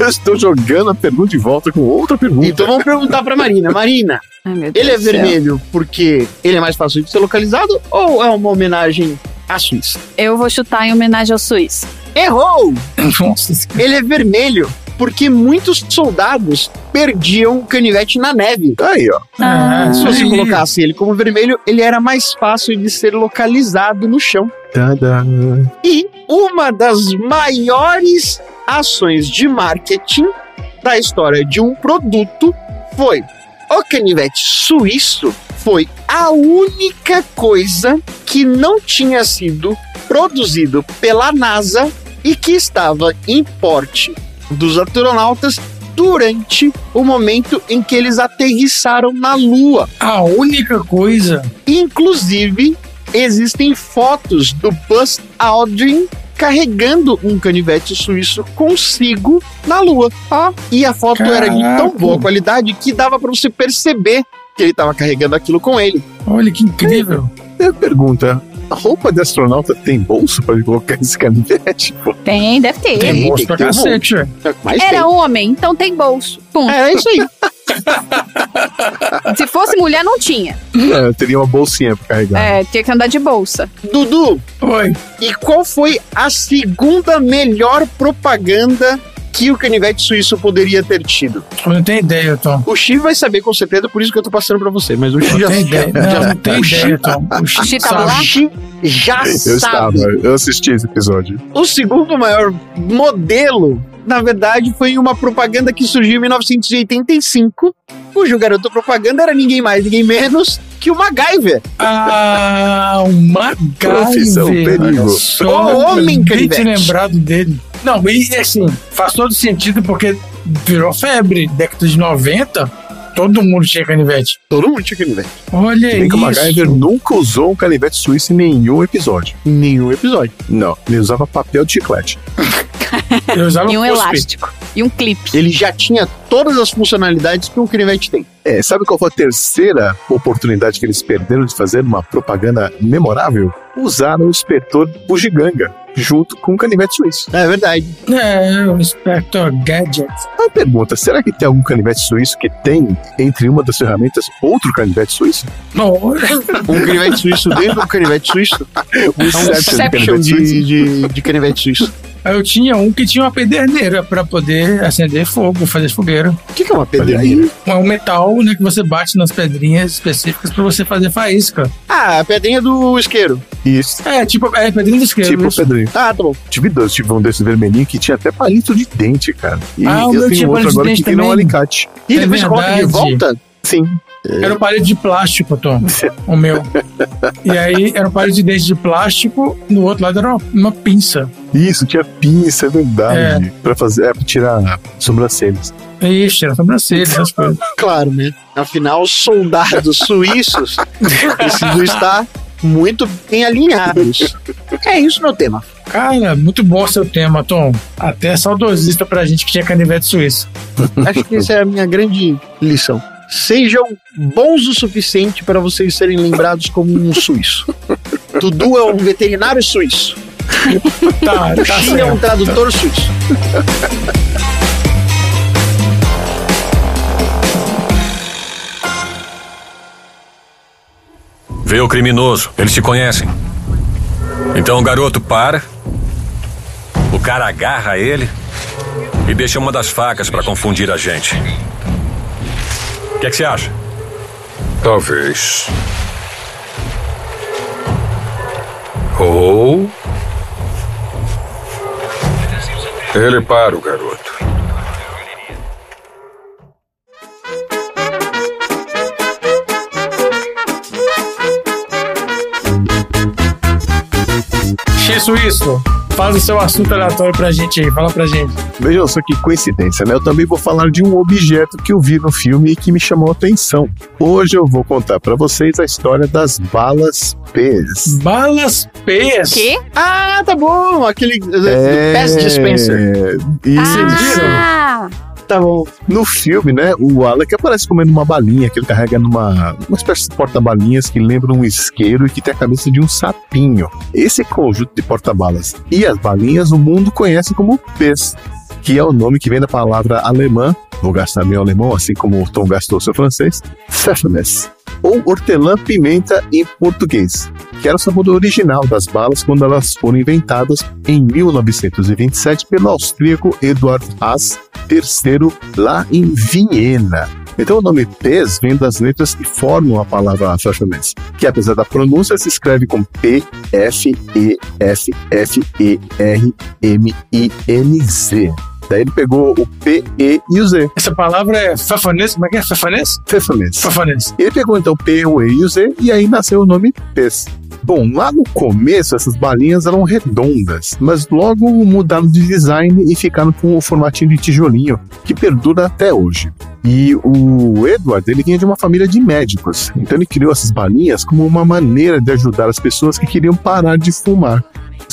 eu estou jogando a pergunta de volta com outra pergunta.
Então vamos perguntar pra Marina. Marina,
Ai,
ele é vermelho porque ele é mais fácil de ser localizado ou é uma homenagem à Suíça?
Eu vou chutar em homenagem ao Suíço.
Errou! Ele é vermelho porque muitos soldados perdiam o canivete na neve.
Aí, ó.
Ah,
Se você
aí.
colocasse ele como vermelho, ele era mais fácil de ser localizado no chão.
Tadã.
E uma das maiores ações de marketing da história de um produto foi o canivete suíço foi a única coisa que não tinha sido produzido pela NASA e que estava em porte dos astronautas durante o momento em que eles aterrissaram na Lua.
A única coisa.
Inclusive, existem fotos do Buzz Aldrin carregando um canivete suíço consigo na Lua. Ó, e a foto era de tão
Caraca.
boa qualidade que dava pra você perceber que ele tava carregando aquilo com ele.
Olha que incrível.
Eu pergunta, a roupa de astronauta tem bolso pra colocar esse canivete? Pô,
Tem, deve ter.
Tem,
Tem,
bolso
tem
pra
um
cacete.
Mas
Era
tem.
homem, então tem bolso. Pum.
É isso aí. *laughs* *laughs*
Se fosse mulher, não tinha.
é, teria uma bolsinha pra carregar.
É, tinha que andar de bolsa.
Dudu,
Oi.
e qual foi a segunda melhor propaganda que o canivete suíço poderia ter tido?
Eu não tenho ideia, Tom.
O Chi vai saber com certeza, por isso que eu tô passando pra você. Mas o Chi
Não
já
ideia.
já-
Não, não tem
o Chi-
ideia, Tom. O Chi
Chi tava lá?
sabe.
Chi já
Eu
sabe.
estava, eu assisti esse episódio.
O segundo maior modelo, na verdade, foi uma propaganda que surgiu em 1985, cujo garoto propaganda era ninguém mais, ninguém menos que o MacGyver.
Ah, o MacGyver.
Profissão perigo.
Só,
O homem canivete.
tinha lembrado dele. Não, e assim, faz todo sentido porque virou febre. Década de 90, todo mundo tinha canivete.
Todo mundo tinha canivete.
Olha
Bem que o. MacGyver nunca usou um canivete suíço em nenhum episódio.
Em nenhum episódio.
Não, ele usava papel de chiclete. *laughs*
Eu usava *laughs*
E um
cuspe.
elástico. E um clipe.
Ele já tinha todas as funcionalidades que um canivete tem.
É, sabe qual foi a terceira oportunidade que eles perderam de fazer uma propaganda memorável? Usaram o inspetor bugiganga junto com o canivete suíço.
É verdade.
É, o Inspector Gadget.
A pergunta, será que tem algum canivete suíço que tem, entre uma das ferramentas, outro canivete suíço?
Olha,
Um canivete suíço dentro do canivete suíço. *laughs*
O Inception canivete suíço?
de, de, de canivete suíço.
Eu tinha um que tinha uma pederneira pra poder acender fogo, fazer fogueira.
O que, que é uma
aí.
É um metal, né, que você bate nas pedrinhas específicas pra você fazer faísca.
Ah, a pedrinha do isqueiro.
Isso,
É, tipo, é pedrinha de esquerda.
tipo
isso.
Pedrinho.
Ah, tá bom.
Tive dois, tive um desses vermelhinhos que tinha até palito de dente, cara. E
Ah, o
eu
meu
tenho
tinha
outro
palito de
agora
dente
que tem um alicate.
E
É
depois você coloca de volta?
Sim.
Era um palito de plástico, Tom. O meu. E aí era um palito de dente de plástico, no outro lado era uma, uma pinça.
Isso, tinha pinça, é verdade. Pra fazer, é, pra tirar sobrancelhas.
Ixi, era sobrancelha, essas coisas. *laughs*
Claro, né? Afinal, os soldados suíços precisam estar muito bem alinhados. É isso meu tema.
Cara, muito bom seu tema, Tom. Até saudosista pra gente que tinha canivete suíço.
Acho que essa é a minha grande lição. Sejam bons o suficiente para vocês serem lembrados como um suíço. *laughs* Dudu é um veterinário suíço. *laughs*
Tá,
O
tá
é um tradutor suíço.
Vê o criminoso. Eles te conhecem. Então o garoto para O cara agarra ele e deixa uma das facas pra confundir a gente. O que, é que você acha? Talvez. Ou. Ele para o garoto.
Isso, isso. Faz o seu assunto aleatório pra gente aí. Fala pra gente.
Vejam só que coincidência, né? Eu também vou falar de um objeto que eu vi no filme e que me chamou a atenção. Hoje eu vou contar pra vocês a história das balas P's.
Balas P's?
Quê?
Ah, tá bom. Aquele
É...
Pass Dispenser.
Isso.
Ah,
Tá bom.
No filme, né, o Alec aparece comendo uma balinha que ele carrega numa uma espécie de porta-balinhas que lembra um isqueiro e que tem a cabeça de um sapinho. Esse conjunto de porta-balas e as balinhas o mundo conhece como P's, que é o nome que vem da palavra alemã, vou gastar meu alemão, assim como o Tom gastou seu francês, Pfeffernis, ou hortelã-pimenta em português, que era o sabor original das balas quando elas foram inventadas em 1927 pelo austríaco Eduard Haas III, lá em Viena. Então o nome Pez vem das letras que formam a palavra Pfefferminz, que apesar da pronúncia se escreve com P, F, E, F, F, E, R, M, I, N, Z. Daí ele pegou o P, E e o Z.
Essa palavra é fafanês? Como é que é? Fafanês?
Pfefferminz.
Fafanês.
Ele pegou então o P, o E e o Z e aí nasceu o nome Pez. Bom, lá no começo essas balinhas eram redondas, mas logo mudaram de design e ficaram com o formatinho de tijolinho, que perdura até hoje. E o Edward, ele vinha de uma família de médicos, então ele criou essas balinhas como uma maneira de ajudar as pessoas que queriam parar de fumar.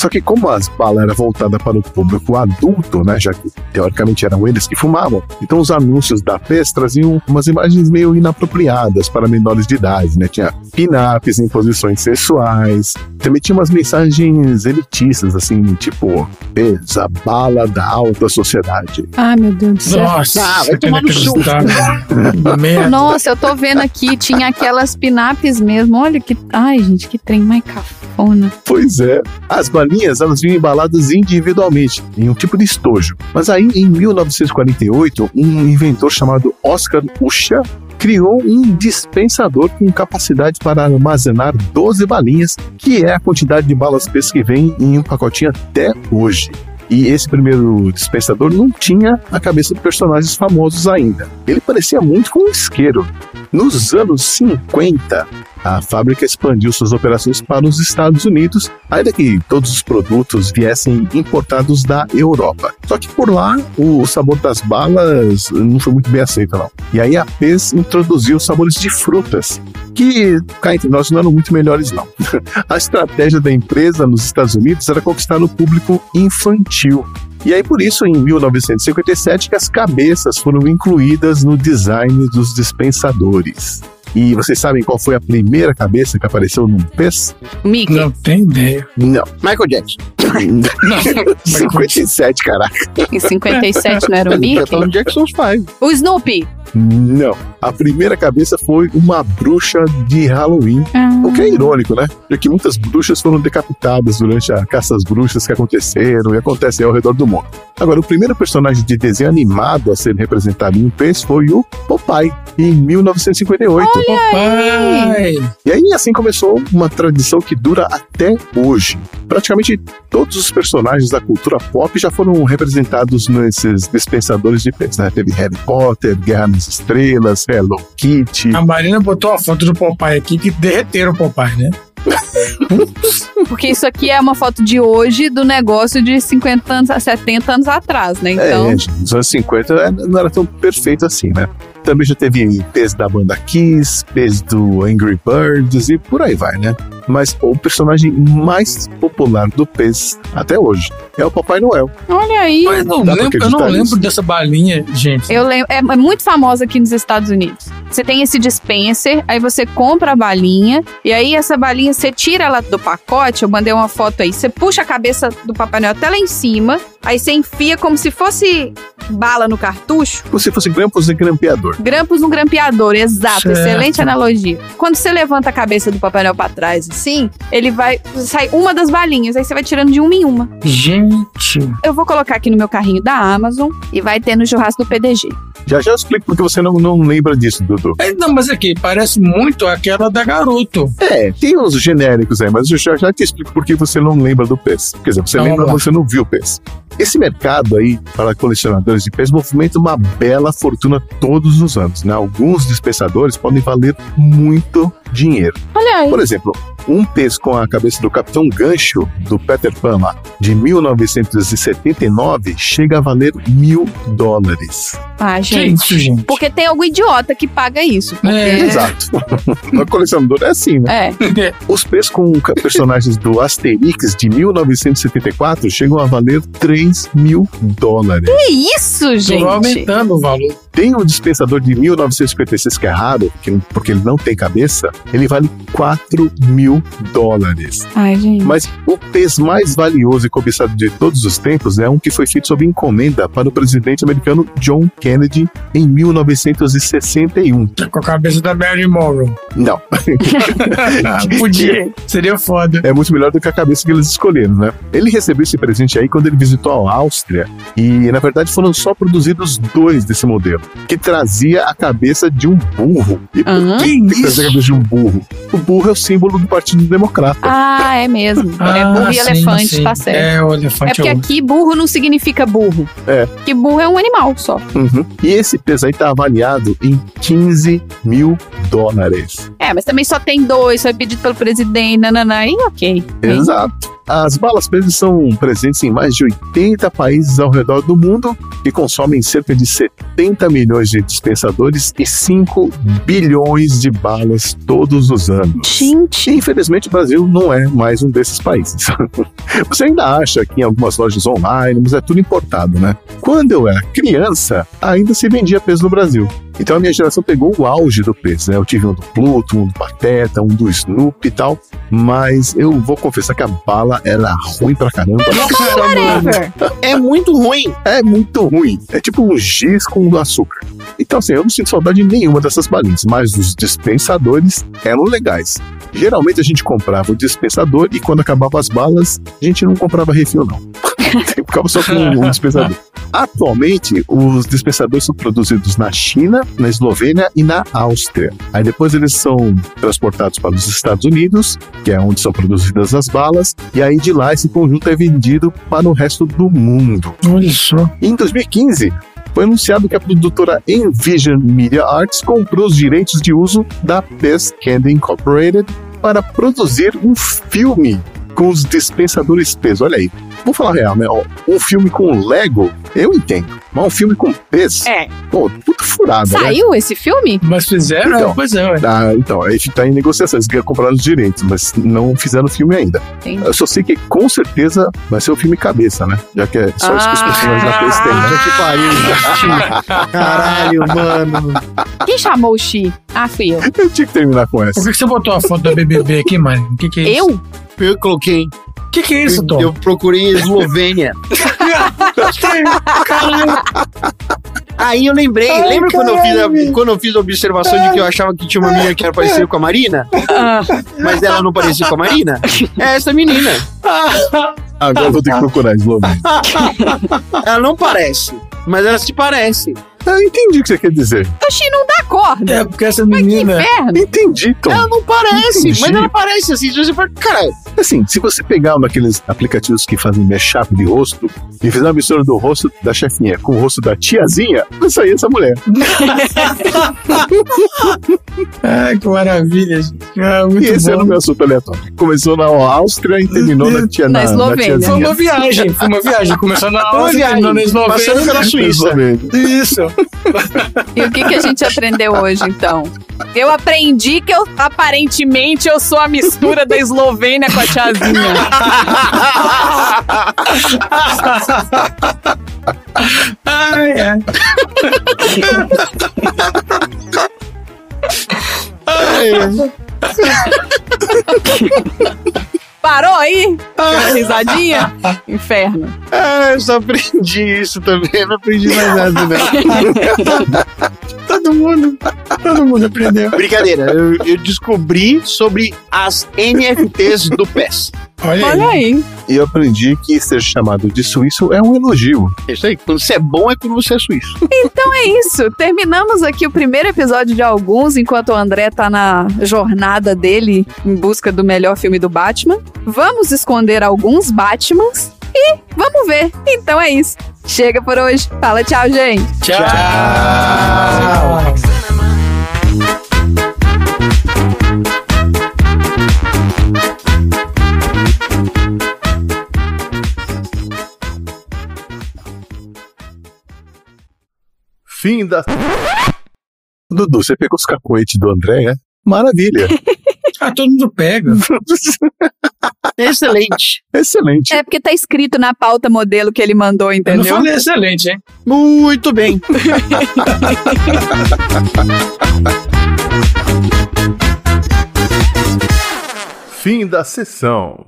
Só que como as balas eram voltadas para o público adulto, né, já que teoricamente eram eles que fumavam, então os anúncios da PES traziam umas imagens meio inapropriadas para menores de idade, né? Tinha pin-ups em posições sexuais, também tinha umas mensagens elitistas, assim, tipo, PES, a bala da alta sociedade.
ai meu Deus do céu.
Nossa,
Ah, vai tomar no. *laughs*
Merda.
Nossa, eu tô vendo aqui, tinha aquelas pinaps mesmo. Olha que. Ai, gente, que trem mais cafona.
Pois é. As balinhas, elas vinham embaladas individualmente, em um tipo de estojo. Mas aí, em 1948, um inventor chamado Oscar Usha criou um dispensador com capacidade para armazenar 12 balinhas, que é a quantidade de balas P's que vem em um pacotinho até hoje. E esse primeiro dispensador não tinha a cabeça de personagens famosos ainda. Ele parecia muito com um isqueiro. Nos anos 50, a fábrica expandiu suas operações para os Estados Unidos, ainda que todos os produtos viessem importados da Europa. Só que por lá, o sabor das balas não foi muito bem aceito, não. E aí a PES introduziu sabores de frutas, que cá entre nós não eram muito melhores, não. *laughs* A estratégia da empresa nos Estados Unidos era conquistar o público infantil. E aí, por isso, em 1957, que as cabeças foram incluídas no design dos dispensadores. E vocês sabem qual foi a primeira cabeça que apareceu num PES?
Mickey.
Não tem ideia.
Não.
Michael Jackson. *laughs*
57, caraca.
Em 57 não era o Mickey?
Jackson's Five.
O Snoopy.
Não. A primeira cabeça foi uma bruxa de Halloween.
Ah.
O que é irônico, né? Porque muitas bruxas foram decapitadas durante a caça às bruxas que aconteceram e acontecem ao redor do mundo. Agora, o primeiro personagem de desenho animado a ser representado em um peixe foi o Popeye, em 1958.
Papai!
E aí, assim começou uma tradição que dura até hoje. Praticamente todos os personagens da cultura pop já foram representados nesses dispensadores de peixe, né? Teve Harry Potter, Guerra nas Estrelas, Hello Kitty.
A Marina botou a foto do Popeye aqui que derreteram o Popeye, né? *laughs*
Porque isso aqui é uma foto de hoje do negócio de 50 anos, 70 anos atrás, né? Então.
É, gente, nos anos 50 é, não era tão perfeito assim, né? Também já teve peso da banda Kiss, peso do Angry Birds e por aí vai, né? Mas o personagem mais popular do PES até hoje é o Papai Noel.
Olha aí.
Mas não lembro, eu não lembro dessa balinha, gente.
Eu lembro, é, é muito famosa aqui nos Estados Unidos. Você tem esse dispenser, aí você compra a balinha, e aí essa balinha você tira ela do pacote, eu mandei uma foto aí, você puxa a cabeça do Papai Noel até lá em cima, aí você enfia como se fosse bala no cartucho,
Como se fosse grampos de grampeador.
Grampos no grampeador, exato,
Certo.
excelente analogia. Quando você levanta a cabeça do Papai Noel pra trás, assim, ele vai, sai uma das balinhas, aí você vai tirando de uma em uma.
Gente.
Eu vou colocar aqui no meu carrinho da Amazon, e vai ter no churrasco do PDG.
Já já eu explico porque você não, não lembra disso, Dudu.
É, Não, mas aqui, parece muito aquela da garoto.
É, tem uns genéricos aí, mas eu já, já te explico por que você não lembra do PES. Quer dizer, você
Então,
lembra, mas você não viu o PES. Esse mercado aí, para colecionadores de PES, movimenta uma bela fortuna todos os anos, né? Alguns dispensadores podem valer muito dinheiro.
Olha aí.
Por exemplo, um PES com a cabeça do Capitão Gancho, do Peter Pan lá, de 1979, chega a valer mil dólares.
Ah,
Que
gente.
isso, gente?
Porque tem algum idiota que paga isso. Porque...
É. *laughs*
Exato. o colecionador é assim, né?
É.
Os PES com personagens do Asterix de 1974 chegam a valer 3 mil dólares.
Que isso,
Tô
gente?
aumentando o valor.
Tem o dispensador de 1956 que é raro, porque, porque ele não tem cabeça, ele vale 4 mil dólares.
Ai, gente.
Mas o PES mais valioso e cobiçado de todos os tempos é um que foi feito sob encomenda para o presidente americano John Kennedy em 1961.
Com a cabeça da Mary Morrow.
Não, *laughs*
podia. Seria foda.
é muito melhor do que a cabeça que eles escolheram, né? Ele recebeu esse presente aí quando ele visitou a Áustria e, na verdade, foram só produzidos dois desse modelo, que trazia a cabeça de um burro. E por
Aham.
que trazer a cabeça de um burro? O burro é o símbolo do Partido Democrata.
Ah, é mesmo. é burro e
Ah, sim,
elefante,
sim.
tá certo.
É, o
É
elefante
porque
é, o...
aqui burro não significa burro.
É.
Que burro é um animal só.
Uhum. E esse peso aí tá avaliado em 15 mil dólares.
É, mas também só tem dois, foi pedido pelo presidente, nananã, e ok.
Exato. As balas presas são presentes em mais de 80 países ao redor do mundo que consomem cerca de 70 milhões de dispensadores e 5 bilhões de balas todos os anos.
Gente.
E, infelizmente, o Brasil não é mais um desses países. *laughs* Você ainda acha aqui em algumas lojas online, mas é tudo importado, né? Quando eu era criança, ainda se vendia peso no Brasil. Então a minha geração pegou o auge do peso, né? Eu tive um do Pluto, um do Pateta, um do Snoopy e tal, mas eu vou confessar que a bala era ruim pra caramba.
Whatever.
É muito ruim.
É muito ruim. É tipo um giz com açúcar. Então, assim, eu não sinto saudade nenhuma dessas balinhas, mas os dispensadores eram legais. Geralmente a gente comprava o dispensador e quando acabava as balas, a gente não comprava refil, não. *laughs* Ficava só com um dispensador. Atualmente, os dispensadores são produzidos na China, na Eslovênia e na Áustria. Aí depois eles são transportados para os Estados Unidos, que é onde são produzidas as balas, e aí de lá esse conjunto é vendido para o resto do mundo.
Olha só.
Em 2015, foi anunciado que a produtora Envision Media Arts comprou os direitos de uso da Best Candy Incorporated para produzir um filme com os dispensadores peso. Olha aí, vou falar a real, né? Um filme com Lego, eu entendo. Mas um filme com peso,
É.
pô, puta furada, né?
Saiu esse filme?
Mas fizeram?
Então.
pois é, ué.
Ah, então, aí tá em negociação, eles querem comprar os direitos, mas não fizeram o filme ainda.
Entendi.
Eu só sei que com certeza vai ser o filme cabeça, né? Já que é só isso que os
Ah.
personagens da PS têm, né?
Que pariu. *laughs* Caralho, mano.
Quem chamou o Xi? Ah, fui eu.
Eu tinha que terminar com
Por
essa.
que, que você botou a foto da BBB aqui, mano? O que, que é isso?
Eu?
Eu coloquei.
O que, que é isso, Tom?
Eu procurei Eslovênia. *laughs* Aí eu lembrei,
Ai,
lembra quando eu, fiz a, quando eu fiz a observação de que eu achava que tinha uma menina que era parecida com a Marina? Mas ela não parecia com a Marina? É essa menina.
Agora eu vou ter que procurar Eslovênia.
Ela não parece, mas ela se parece.
Eu entendi o que você quer dizer.
Xi não dá corda.
É, porque essa
Que
menina.
inferno.
Entendi, Tom.
Ela não parece,
Entendi.
mas ela parece assim. Você for, cara,
Assim, se você pegar um daqueles aplicativos que fazem mashup de rosto e fizer uma mistura do rosto da chefinha com o rosto da tiazinha, vai sair essa mulher. *laughs*
Ai, que maravilha, gente. Ah,
e esse
bom.
era o meu assunto aleatório. Começou na Áustria e terminou na, tia,
Na
na,
Eslovênia.
Foi
tiazinha.
uma viagem, foi uma viagem. Começou na
Foi
Áustria, terminou na
viagem, passando
Eslovênia.
pela Suíça.
Eslovênia.
Isso.
E o que, que a gente aprendeu hoje, então? Eu aprendi que eu, aparentemente, eu sou a mistura da Eslovênia com a tiazinha.
Ai, ai.
Parou aí? Aquela risadinha? *laughs* Inferno.
Ah, eu só aprendi isso também, não aprendi mais nada, não. *laughs*
Todo mundo, todo mundo aprendeu.
Brincadeira, eu, eu descobri sobre as NFTs do PES.
Olha,
Olha
aí.
aí.
E eu aprendi que ser chamado de suíço é um elogio.
É isso aí. Quando você é bom é quando você é suíço.
Então é isso. Terminamos aqui o primeiro episódio de alguns, enquanto o André tá na jornada dele em busca do melhor filme do Batman. Vamos esconder alguns Batmans e vamos ver. Então é isso. Chega por hoje. Fala tchau, gente.
Tchau.
Fim da. Dudu, você pegou os cacoetes do André, é? Maravilha. *laughs*
Ah, todo mundo pega. *laughs*
Excelente.
Excelente.
É porque tá escrito na pauta modelo que ele mandou,
Eu
entendeu?
não falei excelente, hein?
Muito bem. *laughs*
Fim da sessão.